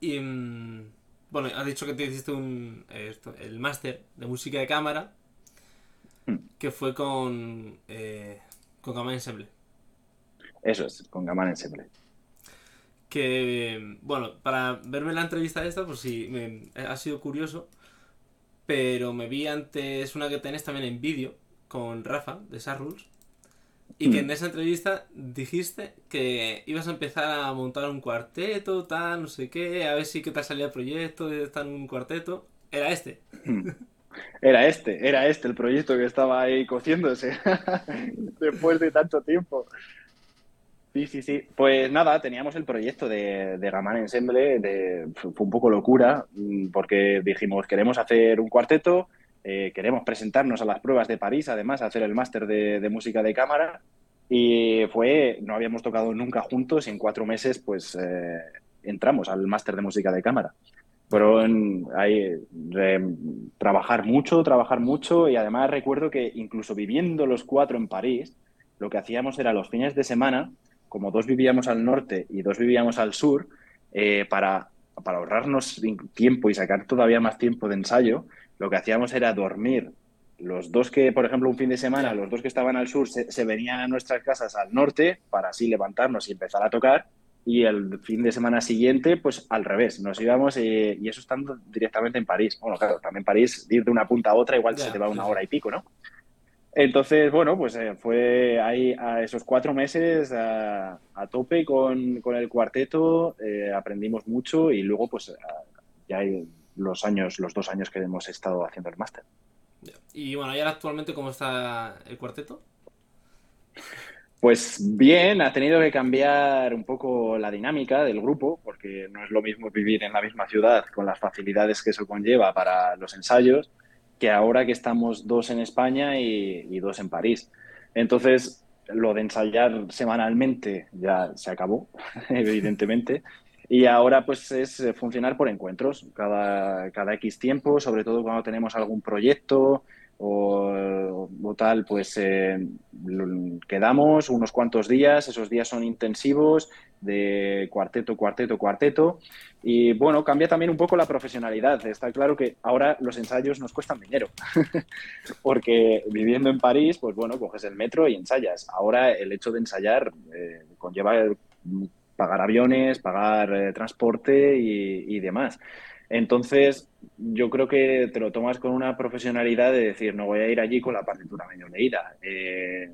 Y mm, bueno, has dicho que te hiciste un, el máster de música de cámara, hmm. que fue con, eh, con Gaman Ensemble. Eso es, con Gaman Ensemble. Que, bueno, para verme la entrevista esta, pues sí, me, ha sido curioso, pero me vi antes una que tenés también en vídeo, con Rafa, de Sarrules, y que mm. en esa entrevista dijiste que ibas a empezar a montar un cuarteto, tal, no sé qué, a ver si que te salía el proyecto de estar en un cuarteto. Era este. Mm. Era este, era este el proyecto que estaba ahí cociéndose después de tanto tiempo. Sí, sí, sí. Pues nada, teníamos el proyecto de, de Gaman Ensemble, de, fue un poco locura, mm, porque dijimos, queremos hacer un cuarteto, eh, queremos presentarnos a las pruebas de París, además, hacer el máster de, música de cámara. Y fue, no habíamos tocado nunca juntos y en cuatro meses, pues eh, entramos al máster de música de cámara. Pero hay trabajar mucho, trabajar mucho y además recuerdo que incluso viviendo los cuatro en París, lo que hacíamos era los fines de semana, como dos vivíamos al norte y dos vivíamos al sur, eh, para, para ahorrarnos tiempo y sacar todavía más tiempo de ensayo, lo que hacíamos era dormir. Los dos que, por ejemplo, un fin de semana, los dos que estaban al sur se, venían a nuestras casas al norte para así levantarnos y empezar a tocar. Y el fin de semana siguiente, pues al revés, nos íbamos eh, y eso estando directamente en París. Bueno, claro, también París, ir de una punta a otra igual se te va una hora y pico, ¿no? Entonces, bueno, pues eh, fue ahí a esos cuatro meses a, tope con, el cuarteto, eh, aprendimos mucho y luego pues ya los años, los dos años que hemos estado haciendo el máster. Y bueno, ¿y ahora actualmente cómo está el cuarteto? Pues bien, ha tenido que cambiar un poco la dinámica del grupo, porque no es lo mismo vivir en la misma ciudad con las facilidades que eso conlleva para los ensayos, que ahora que estamos dos en España y, y dos en París. Entonces, lo de ensayar semanalmente ya se acabó, evidentemente. Y ahora pues es eh, funcionar por encuentros, cada, cada X tiempo, sobre todo cuando tenemos algún proyecto o, tal, pues eh, quedamos unos cuantos días, esos días son intensivos de cuarteto, cuarteto, cuarteto. Y bueno, cambia también un poco la profesionalidad. Está claro que ahora los ensayos nos cuestan dinero, porque viviendo en París, pues bueno, coges el metro y ensayas. Ahora el hecho de ensayar eh, conlleva pagar aviones, pagar eh, transporte y, demás. Entonces, yo creo que te lo tomas con una profesionalidad de decir, no voy a ir allí con la partitura medio leída. Eh,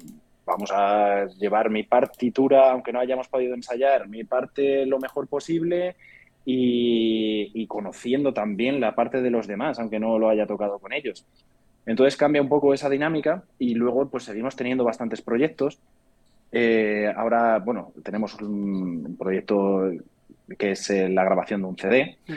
vamos a llevar mi partitura, aunque no hayamos podido ensayar, mi parte lo mejor posible y, y, conociendo también la parte de los demás, aunque no lo haya tocado con ellos. Entonces cambia un poco esa dinámica y luego pues seguimos teniendo bastantes proyectos eh, ahora, bueno, tenemos un proyecto que es eh, la grabación de un CD, mm.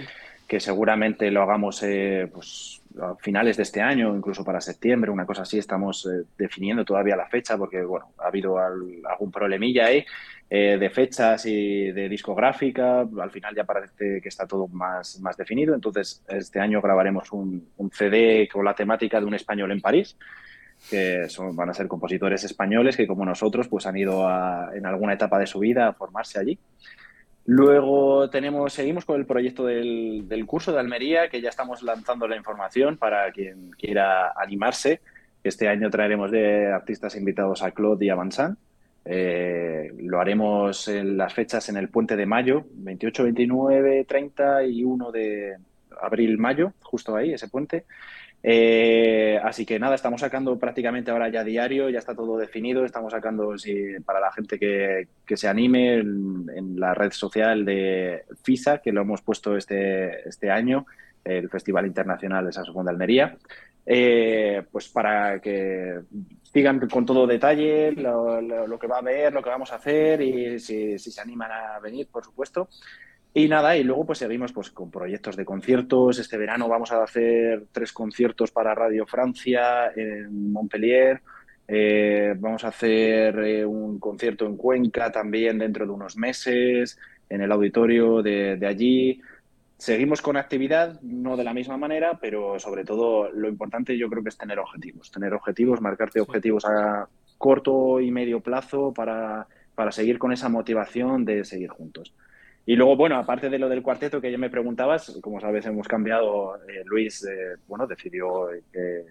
que seguramente lo hagamos eh, pues, a finales de este año, incluso para septiembre, una cosa así. Estamos definiendo todavía la fecha porque, bueno, ha habido algún problemilla ahí de fechas y de discográfica. Al final ya parece que está todo más, más definido. Entonces, este año grabaremos un, un CD con la temática de un español en París que son, van a ser compositores españoles que como nosotros pues han ido en alguna etapa de su vida a formarse allí. Luego tenemos, seguimos con el proyecto del, curso de Almería, que ya estamos lanzando la información para quien quiera animarse. Este año traeremos de artistas invitados a Claude y a Vincent. Eh, lo haremos en las fechas en el puente de mayo, 28, 29, 30 y 1 de abril-mayo, justo ahí, ese puente. Eh, así que nada, estamos sacando prácticamente ahora ya diario, ya está todo definido, estamos sacando para la gente que, se anime en, la red social de FISA, que lo hemos puesto este, este año, el Festival Internacional de Saxofón de Almería, eh, pues para que digan con todo detalle lo, que va a haber, lo que vamos a hacer y si se animan a venir, por supuesto. Y nada, y luego pues seguimos pues con proyectos de conciertos. Este verano vamos a hacer tres conciertos para Radio Francia en Montpellier. Eh, vamos a hacer eh, un concierto en Cuenca también dentro de unos meses, en el auditorio de, allí. Seguimos con actividad, no de la misma manera, pero sobre todo lo importante yo creo que es tener objetivos. Tener objetivos, marcarte objetivos a corto y medio plazo para, para seguir con esa motivación de seguir juntos. Y luego, bueno, aparte de lo del cuarteto que ya me preguntabas, como sabes, hemos cambiado, eh, Luis, eh, bueno, decidió eh,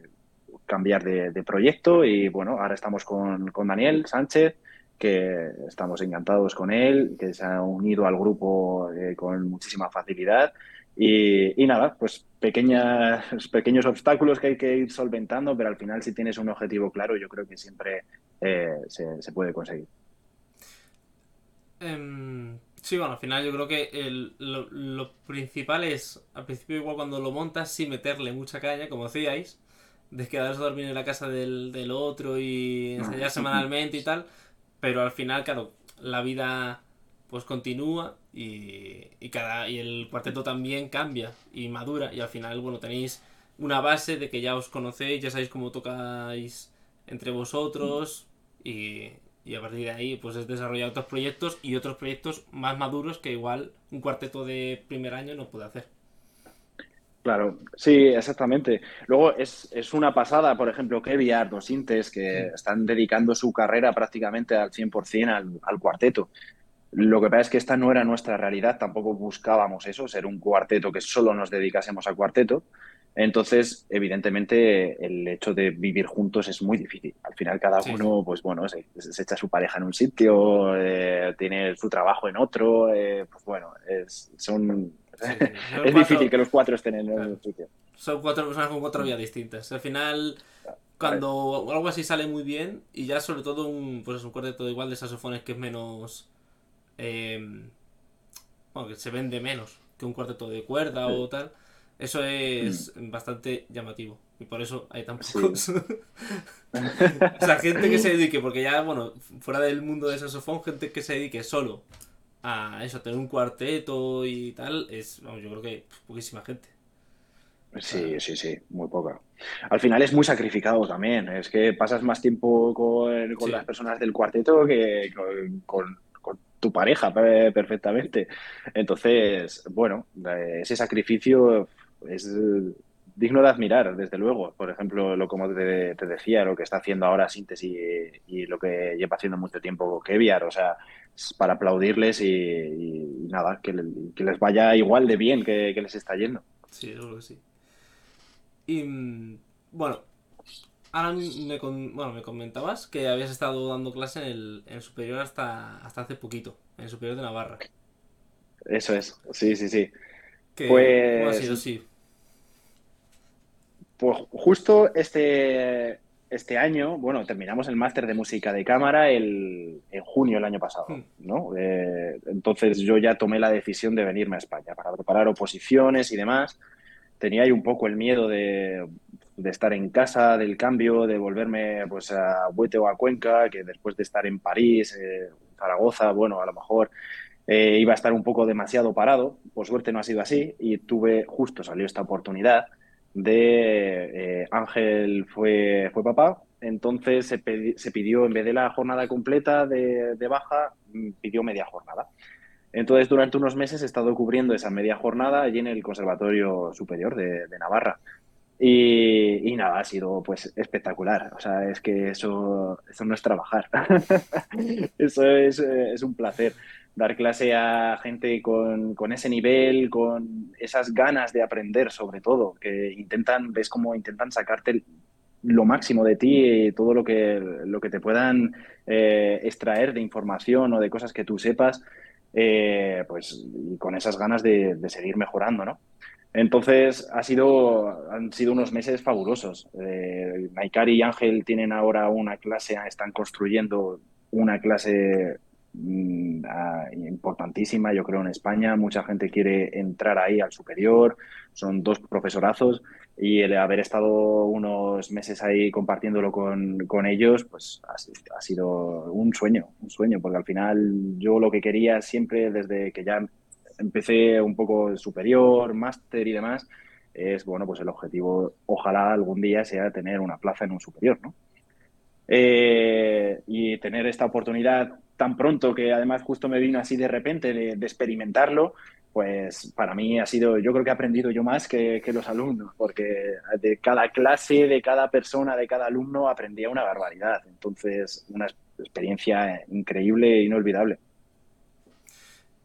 cambiar de, proyecto y, bueno, ahora estamos con, con, Daniel Sánchez, que estamos encantados con él, que se ha unido al grupo con muchísima facilidad. Y, nada, pues pequeñas, pequeños obstáculos que hay que ir solventando, pero al final si tienes un objetivo claro, yo creo que siempre se, puede conseguir. Em, sí, bueno, al final yo creo que lo, principal es, al principio igual cuando lo montas, sí meterle mucha caña, como decíais, de quedarse a dormir en la casa del, otro y ensayar semanalmente y tal, pero al final, claro, la vida pues continúa y, y, cada, y el cuarteto también cambia y madura y al final, bueno, tenéis una base de que ya os conocéis, ya sabéis cómo tocáis entre vosotros y, y a partir de ahí pues es desarrollar otros proyectos y otros proyectos más maduros que igual un cuarteto de primer año no puede hacer. Claro, sí, exactamente. Luego es, una pasada, por ejemplo, que Ardo, Sintes, que están dedicando su carrera prácticamente al 100% al, al cuarteto. Lo que pasa es que esta no era nuestra realidad, tampoco buscábamos eso, ser un cuarteto que solo nos dedicásemos al cuarteto. Entonces, evidentemente, el hecho de vivir juntos es muy difícil. Al final, cada uno, pues bueno, se, echa su pareja en un sitio, eh, tiene su trabajo en otro, eh, pues bueno, es, son, es difícil que los cuatro estén en un sitio. Son cuatro personas con cuatro vías distintas. Al final, cuando algo así sale muy bien, y ya sobre todo un, pues es un cuarteto igual de saxofones que es menos... Eh, bueno, que se vende menos que un cuarteto de cuerda o tal eso es mm. bastante llamativo. Y por eso hay tan pocos. o sea, gente que se dedique, porque ya, bueno, fuera del mundo de saxofón, gente que se dedique solo a eso, a tener un cuarteto y tal, es, vamos, yo creo que poquísima gente. Sí, sí, sí, muy poca. Al final es muy sacrificado también. Es que pasas más tiempo con, las personas del cuarteto que con, tu pareja perfectamente. Entonces, bueno, ese sacrificio es eh, digno de admirar, desde luego. Por ejemplo, lo como te, decía, lo que está haciendo ahora Síntesis y, lo que lleva haciendo mucho tiempo Keviar, o sea, para aplaudirles y, nada, que, les vaya igual de bien que, les está yendo. Sí, seguro que sí. Y mm, bueno, ahora me, bueno, me comentabas que habías estado dando clase en el, superior hasta, hasta hace poquito, en el superior de Navarra. Eso es, sí, sí, sí. pues... ¿Cómo ha sido, sí? Pues justo este, este año, bueno, terminamos el máster de música de cámara el, en junio del año pasado, hmm. ¿no? Eh, entonces yo ya tomé la decisión de venirme a España para preparar oposiciones y demás. Tenía ahí un poco el miedo de, estar en casa, del cambio, de volverme pues a Huete o a Cuenca, que después de estar en París, eh, Zaragoza, bueno, a lo mejor eh, iba a estar un poco demasiado parado. Por suerte no ha sido así y tuve, justo salió esta oportunidad de eh, Ángel fue, fue papá, entonces se, pidió, en vez de la jornada completa de, baja, mm, pidió media jornada. Entonces, durante unos meses he estado cubriendo esa media jornada allí en el Conservatorio Superior de, Navarra. Y, nada, ha sido pues espectacular. O sea, es que eso, eso no es trabajar. eso es, es un placer dar clase a gente con, ese nivel, con esas ganas de aprender sobre todo, que intentan, ves cómo intentan sacarte lo máximo de ti y todo lo que, lo que te puedan eh, extraer de información o de cosas que tú sepas, eh, pues y con esas ganas de, seguir mejorando, ¿no? Entonces ha sido, han sido unos meses fabulosos. Eh, Maikari y Ángel tienen ahora una clase, están construyendo una clase importantísima, yo creo, en España. Mucha gente quiere entrar ahí al superior. Son dos profesorazos y el haber estado unos meses ahí compartiéndolo con, con ellos, pues ha, ha, sido un sueño, un sueño, porque al final yo lo que quería siempre desde que ya empecé un poco superior, máster y demás, es, bueno, pues el objetivo, ojalá algún día sea tener una plaza en un superior, ¿no? Eh, y tener esta oportunidad tan pronto que además justo me vino así de repente de, experimentarlo, pues para mí ha sido, yo creo que he aprendido yo más que, los alumnos, porque de cada clase, de cada persona, de cada alumno aprendía una barbaridad. Entonces, una experiencia increíble e inolvidable.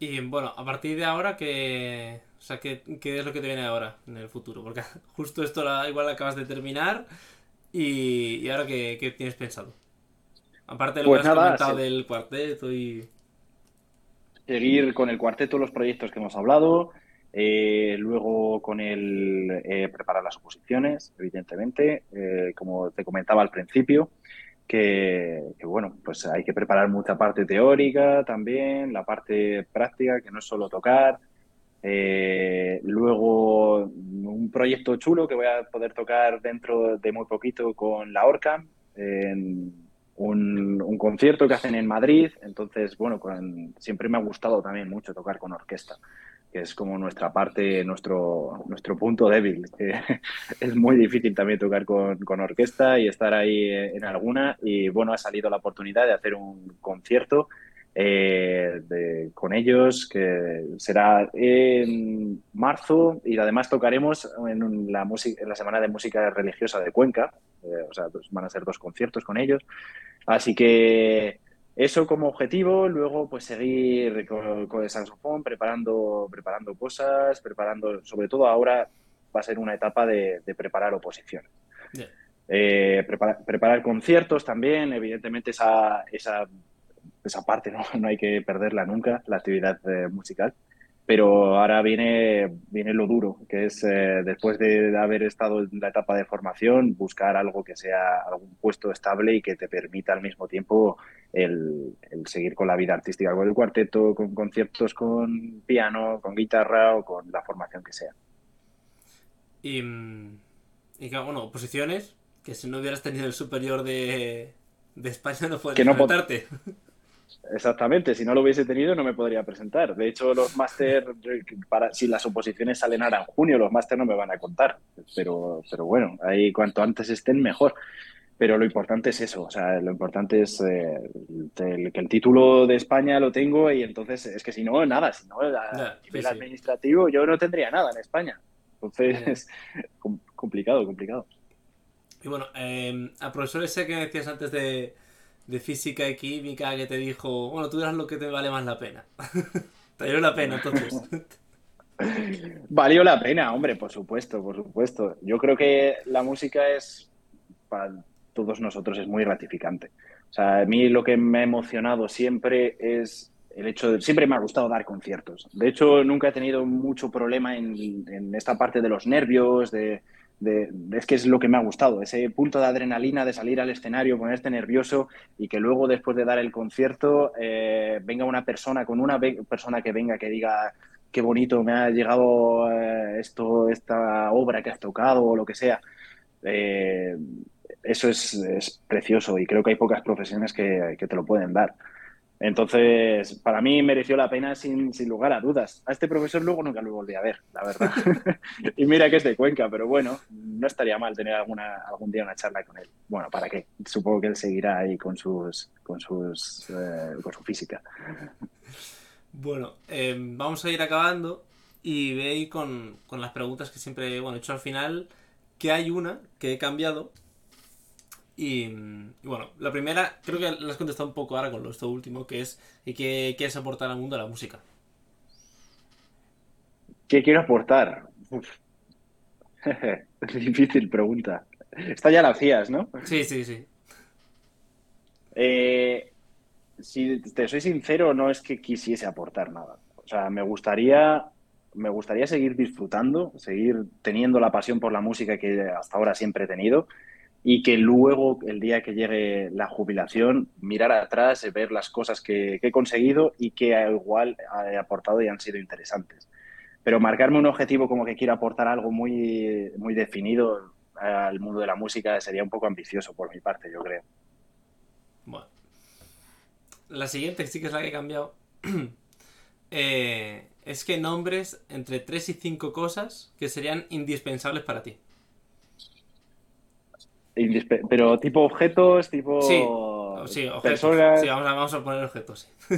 Y bueno, a partir de ahora, ¿qué, o sea, ¿qué, ¿qué, es lo que te viene ahora en el futuro? Porque justo esto igual acabas de terminar y, y ahora ¿qué, ¿qué, tienes pensado? Aparte de lo pues que has nada, comentado sí. del cuarteto y... Seguir con el cuarteto los proyectos que hemos hablado, eh, luego con el eh, preparar las oposiciones, evidentemente, eh, como te comentaba al principio, que, que, bueno, pues hay que preparar mucha parte teórica también, la parte práctica, que no es solo tocar. Luego un proyecto chulo que voy a poder tocar dentro de muy poquito con la Orca, en un, concierto que hacen en Madrid. Entonces, bueno, con, siempre me ha gustado también mucho tocar con orquesta, que es como nuestra parte, nuestro, nuestro punto débil. es muy difícil también tocar con, con, orquesta y estar ahí en alguna. Y bueno, ha salido la oportunidad de hacer un concierto. Eh, de, con ellos que será en marzo y además tocaremos en la, en la semana de música religiosa de Cuenca, eh, o sea, pues van a ser dos conciertos con ellos. Así que eso como objetivo, luego pues seguir con, con, el saxofón, preparando, preparando cosas, preparando, sobre todo ahora va a ser una etapa de, de preparar oposiciones. Yeah. Eh, prepara, preparar conciertos también, evidentemente esa, esa, esa parte no, no, hay que perderla nunca, la actividad eh, musical. Pero ahora viene, viene lo duro, que es eh, después de haber estado en la etapa de formación, buscar algo que sea algún puesto estable y que te permita al mismo tiempo el, el, seguir con la vida artística, con el cuarteto, con conciertos con piano, con guitarra o con la formación que sea. Y, y bueno, oposiciones, que si no hubieras tenido el superior de, de España no podrías no presentarte. Exactamente, si no lo hubiese tenido no me podría presentar. De hecho, los máster, para, si las oposiciones salen ahora en junio, los máster no me van a contar. Pero, pero bueno, ahí cuanto antes estén, mejor. Pero lo importante es eso, o sea, lo importante es eh, el, que el título de España lo tengo y entonces es que si no, nada, si no, a yeah, nivel sí, sí. administrativo yo no tendría nada en España. Entonces, complicado, complicado. Y bueno, eh, al profesor ese que decías antes de, de física y química que te dijo, bueno, tú dirás lo que te vale más la pena. te valió la pena, entonces. Valió la pena, hombre, por supuesto, por supuesto. Yo creo que la música es, para todos nosotros, es muy gratificante. O sea, a mí lo que me ha emocionado siempre es el hecho de, siempre me ha gustado dar conciertos. De hecho, nunca he tenido mucho problema en, en esta parte de los nervios, de, es que es lo que me ha gustado, ese punto de adrenalina de salir al escenario, ponerte nervioso y que luego después de dar el concierto eh, venga una persona, con una persona que venga que diga qué bonito me ha llegado eh, esto, esta obra que has tocado o lo que sea. Eh, eso es, precioso y creo que hay pocas profesiones que te lo pueden dar. Entonces, para mí mereció la pena sin, sin, lugar a dudas. A este profesor luego nunca lo volví a ver, la verdad. y mira que es de Cuenca, pero bueno, no estaría mal tener alguna, algún día una charla con él. Bueno, ¿para qué? Supongo que él seguirá ahí con, sus, con, sus, eh, con su física. Bueno, eh, vamos a ir acabando y ve con, con las preguntas que siempre bueno, he hecho al final, que hay una que he cambiado y, y, bueno, la primera creo que la has contestado un poco ahora con esto último, que es ¿qué quieres aportar al mundo de la música? ¿Qué quiero aportar? Difícil pregunta. Esta ya la hacías, ¿no? Sí, sí, sí. Eh, si te soy sincero, no es que quisiese aportar nada. O sea, me gustaría, me gustaría seguir disfrutando, seguir teniendo la pasión por la música que hasta ahora siempre he tenido y que luego, el día que llegue la jubilación, mirar atrás y ver las cosas que, he conseguido y que igual he aportado y han sido interesantes. Pero marcarme un objetivo como que quiero aportar algo muy, muy definido al mundo de la música sería un poco ambicioso por mi parte, yo creo. Bueno. La siguiente sí que es la que he cambiado. eh, es que nombres entre 3 y 5 cosas que serían indispensables para ti. Pero tipo objetos, tipo sí, sí objetos. personas. Sí, vamos a, vamos a poner objetos. Sí.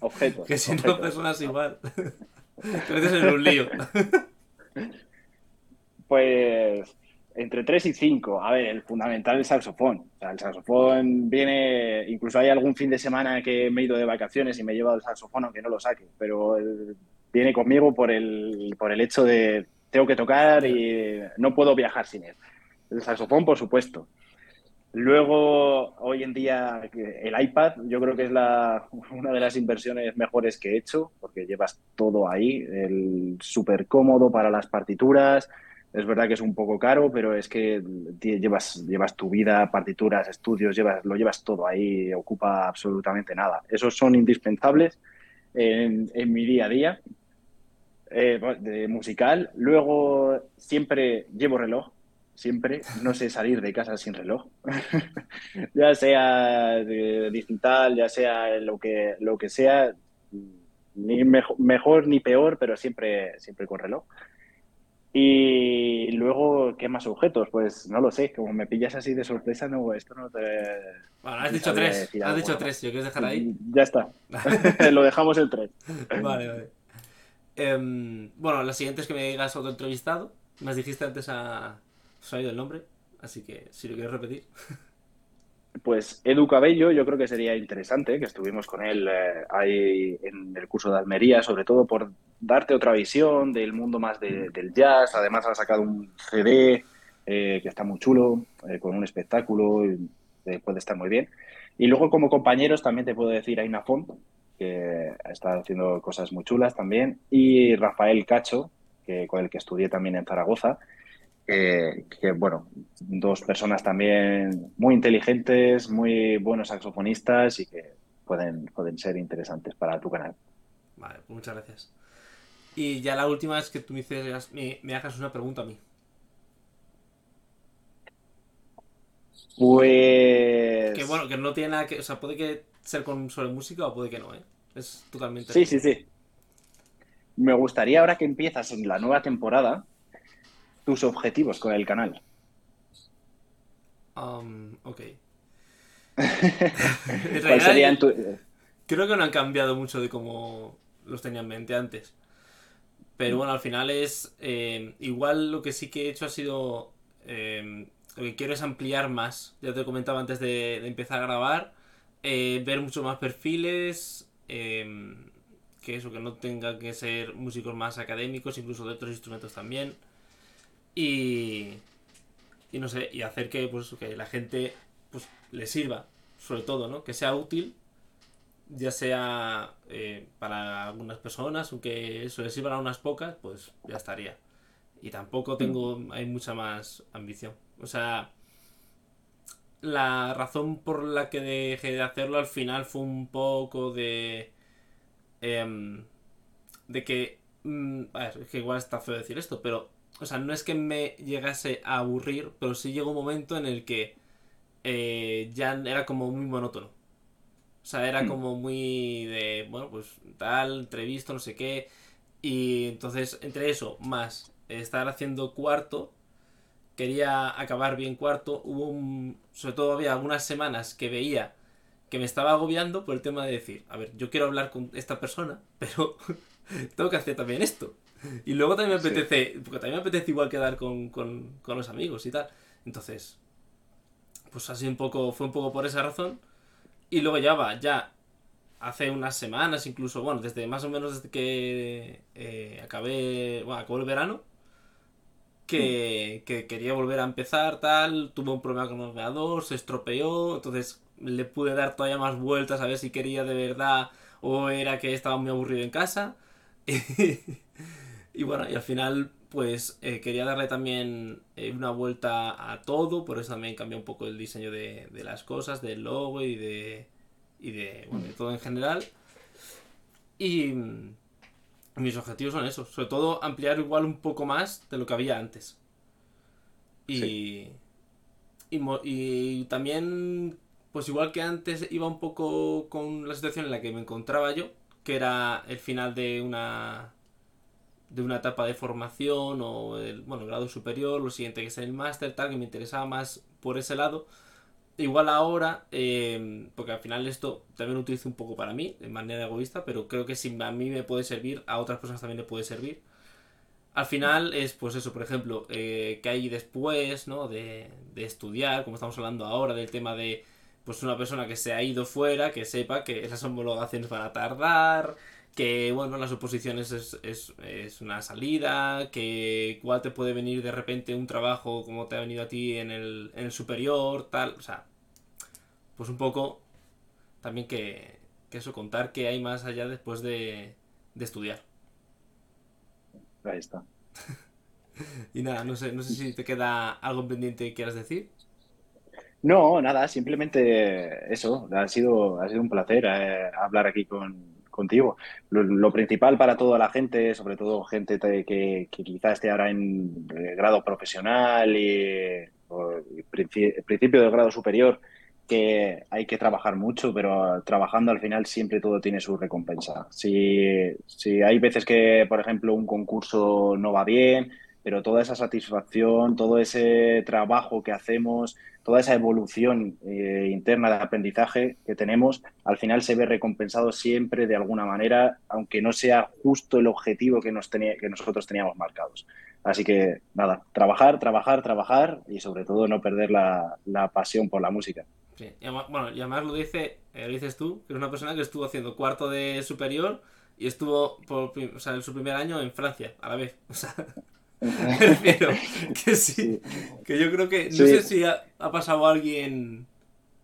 Objetos. que si objetos. no, personas igual. Te metes en un lío. Pues entre 3 y 5. A ver, el fundamental es el saxofón. O sea, el saxofón viene, incluso hay algún fin de semana que me he ido de vacaciones y me he llevado el saxofón aunque no lo saque, pero el- viene conmigo por el, por el hecho de tengo que tocar y no puedo viajar sin él. El saxofón, por supuesto. Luego, hoy en día, el iPad yo creo que es la, una de las inversiones mejores que he hecho, porque llevas todo ahí, el súper cómodo para las partituras. Es verdad que es un poco caro, pero es que llevas, llevas tu vida, partituras, estudios, llevas, lo llevas todo ahí, ocupa absolutamente nada. Esos son indispensables en, en mi día a día eh, de musical. Luego siempre llevo reloj, siempre. No sé salir de casa sin reloj. ya sea digital, ya sea lo que, lo que sea, ni mejo- mejor ni peor, pero siempre, siempre con reloj. Y luego, ¿qué más objetos? Pues no lo sé, como me pillas así de sorpresa, no, esto no te... Bueno, has dicho tres. Has algo, dicho tres. ¿Yo quieres dejar ahí? Ya está, lo dejamos el 3. Vale, vale. Em, bueno, la siguiente es que me digas otro entrevistado. Me dijiste antes a. Se ha ido el nombre, así que si lo quieres repetir. Pues Edu Cabello, yo creo que sería interesante, que estuvimos con él eh, ahí en el curso de Almería, sobre todo por darte otra visión del mundo más de- del jazz. Además, ha sacado un CD eh, que está muy chulo, eh, con un espectáculo, y, eh, puede estar muy bien. Y luego, como compañeros, también te puedo decir Aina Font, que está haciendo cosas muy chulas también, y Rafael Cacho, que, con el que estudié también en Zaragoza que, que, bueno, dos personas también muy inteligentes, muy buenos saxofonistas y que pueden, pueden ser interesantes para tu canal. Vale, pues muchas gracias. Y ya la última es que tú me, hicieras- me, me hagas una pregunta a mí. Pues... Que bueno, que no tiene nada que. O sea, puede que ser con sobre música o puede que no, ¿eh? Es totalmente. Sí, sí, sí. Me gustaría ahora que empiezas en la nueva temporada, tus objetivos con el canal. Um, ok. En ¿Cuál realidad, serían tu... Creo que no han cambiado mucho de cómo los tenía en mente antes. Pero bueno, al final es. eh, igual lo que sí que he hecho ha sido. eh, lo que quiero es ampliar más. Ya te comentaba antes de, de empezar a grabar. eh, ver muchos más perfiles. eh, que eso, que no tenga que ser músicos más académicos, incluso de otros instrumentos también. Y. Y no sé, y hacer que, pues, que la gente pues, le sirva, sobre todo, ¿no? Que sea útil ya sea eh, para algunas personas, aunque eso le sirvan a unas pocas, pues ya estaría. Y tampoco tengo, hay mucha más ambición. O sea, la razón por la que dejé de hacerlo al final fue un poco de... em, de que... mm, es que igual está feo decir esto, pero... O sea, no es que me llegase a aburrir, pero sí llegó un momento en el que eh, ya era como muy monótono. O sea, era Hmm. como muy de, bueno, pues tal, entrevisto, no sé qué. Y entonces, entre eso, más estar haciendo cuarto, quería acabar bien cuarto. Hubo un, sobre todo había algunas semanas que veía que me estaba agobiando por el tema de decir, a ver, yo quiero hablar con esta persona, pero tengo que hacer también esto. Y luego también me Sí. apetece, porque también me apetece igual quedar con, con, con los amigos y tal. Entonces, pues así un poco, fue un poco por esa razón. Y luego ya va, ya hace unas semanas, incluso, bueno, desde más o menos desde que eh, acabé, bueno, acabó el verano, que, que quería volver a empezar, tal, tuve un problema con el ordenador, se estropeó, entonces le pude dar todavía más vueltas a ver si quería de verdad o era que estaba muy aburrido en casa. y bueno, y al final pues eh, quería darle también eh, una vuelta a todo, por eso también cambié un poco el diseño de, de las cosas, del logo y de, y de, bueno, de todo en general. Y mm, mis objetivos son esos, sobre todo ampliar igual un poco más de lo que había antes. Y, Sí. y, mo- y también, pues igual que antes iba un poco con la situación en la que me encontraba yo, que era el final de una de una etapa de formación o el bueno, grado superior, lo siguiente que es el máster, tal, que me interesaba más por ese lado, igual ahora, eh, porque al final esto también lo utilizo un poco para mí, de manera egoísta, pero creo que si a mí me puede servir, a otras personas también le puede servir. Al final es, pues eso, por ejemplo, eh, que hay después, ¿no? De, de estudiar, como estamos hablando ahora, del tema de, pues una persona que se ha ido fuera, que sepa que esas homologaciones van a tardar, que bueno, las oposiciones es, es, es, una salida, que igual te puede venir de repente un trabajo como te ha venido a ti en el, en el superior, tal, o sea, pues un poco también que, que eso, contar que hay más allá después de, de estudiar. Ahí está. y nada, no sé, no sé si te queda algo pendiente que quieras decir. No, nada, simplemente eso, ha sido, ha sido un placer eh, hablar aquí con, contigo. Lo, principal para toda la gente, sobre todo gente te, que, que, quizá esté ahora en eh, grado profesional y, o, principio, del grado superior, que hay que trabajar mucho, pero trabajando al final siempre todo tiene su recompensa. Si, si hay veces que, por ejemplo, un concurso no va bien, pero toda esa satisfacción, todo ese trabajo que hacemos, toda esa evolución eh, interna de aprendizaje que tenemos, al final se ve recompensado siempre de alguna manera, aunque no sea justo el objetivo que, nosotros teníamos marcados. Así que nada, trabajar, trabajar, trabajar y sobre todo no perder la, pasión por la música. Sí. Bueno, y además lo, eh, dices tú, que es una persona que estuvo haciendo cuarto de superior y estuvo en su primer año en Francia a la vez. me refiero que sí, que yo creo que no sí. sé si ha, ha, pasado alguien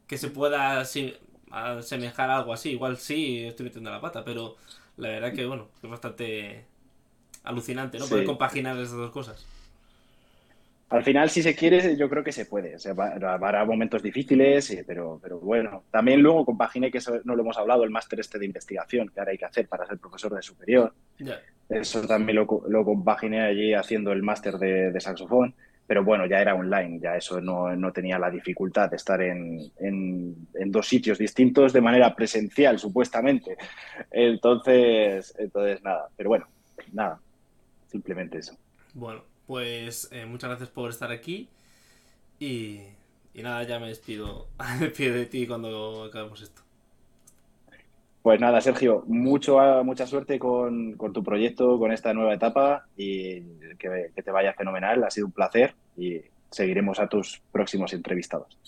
que se pueda asemejar a algo así. Igual sí, estoy metiendo la pata, pero la verdad que bueno, es bastante alucinante, ¿no? Sí. Poder compaginar esas dos cosas. Al final, si se quiere, yo creo que se puede. O sea, habrá momentos difíciles, pero, pero bueno. También luego compaginé, que eso no lo hemos hablado, el máster este de investigación que ahora hay que hacer para ser profesor de superior. Yeah. Eso también lo, lo, compaginé allí haciendo el máster de, saxofón. Pero bueno, ya era online, ya eso no, no tenía la dificultad de estar en, en, dos sitios distintos de manera presencial, supuestamente. Entonces, entonces nada. Pero bueno, nada. Simplemente eso. Bueno, pues eh, muchas gracias por estar aquí y, y nada, ya me despido, despido de ti cuando acabemos esto. Pues nada, Sergio, mucho, mucha suerte con, con, tu proyecto, con esta nueva etapa y que, que te vaya fenomenal. Ha sido un placer y seguiremos a tus próximos entrevistados.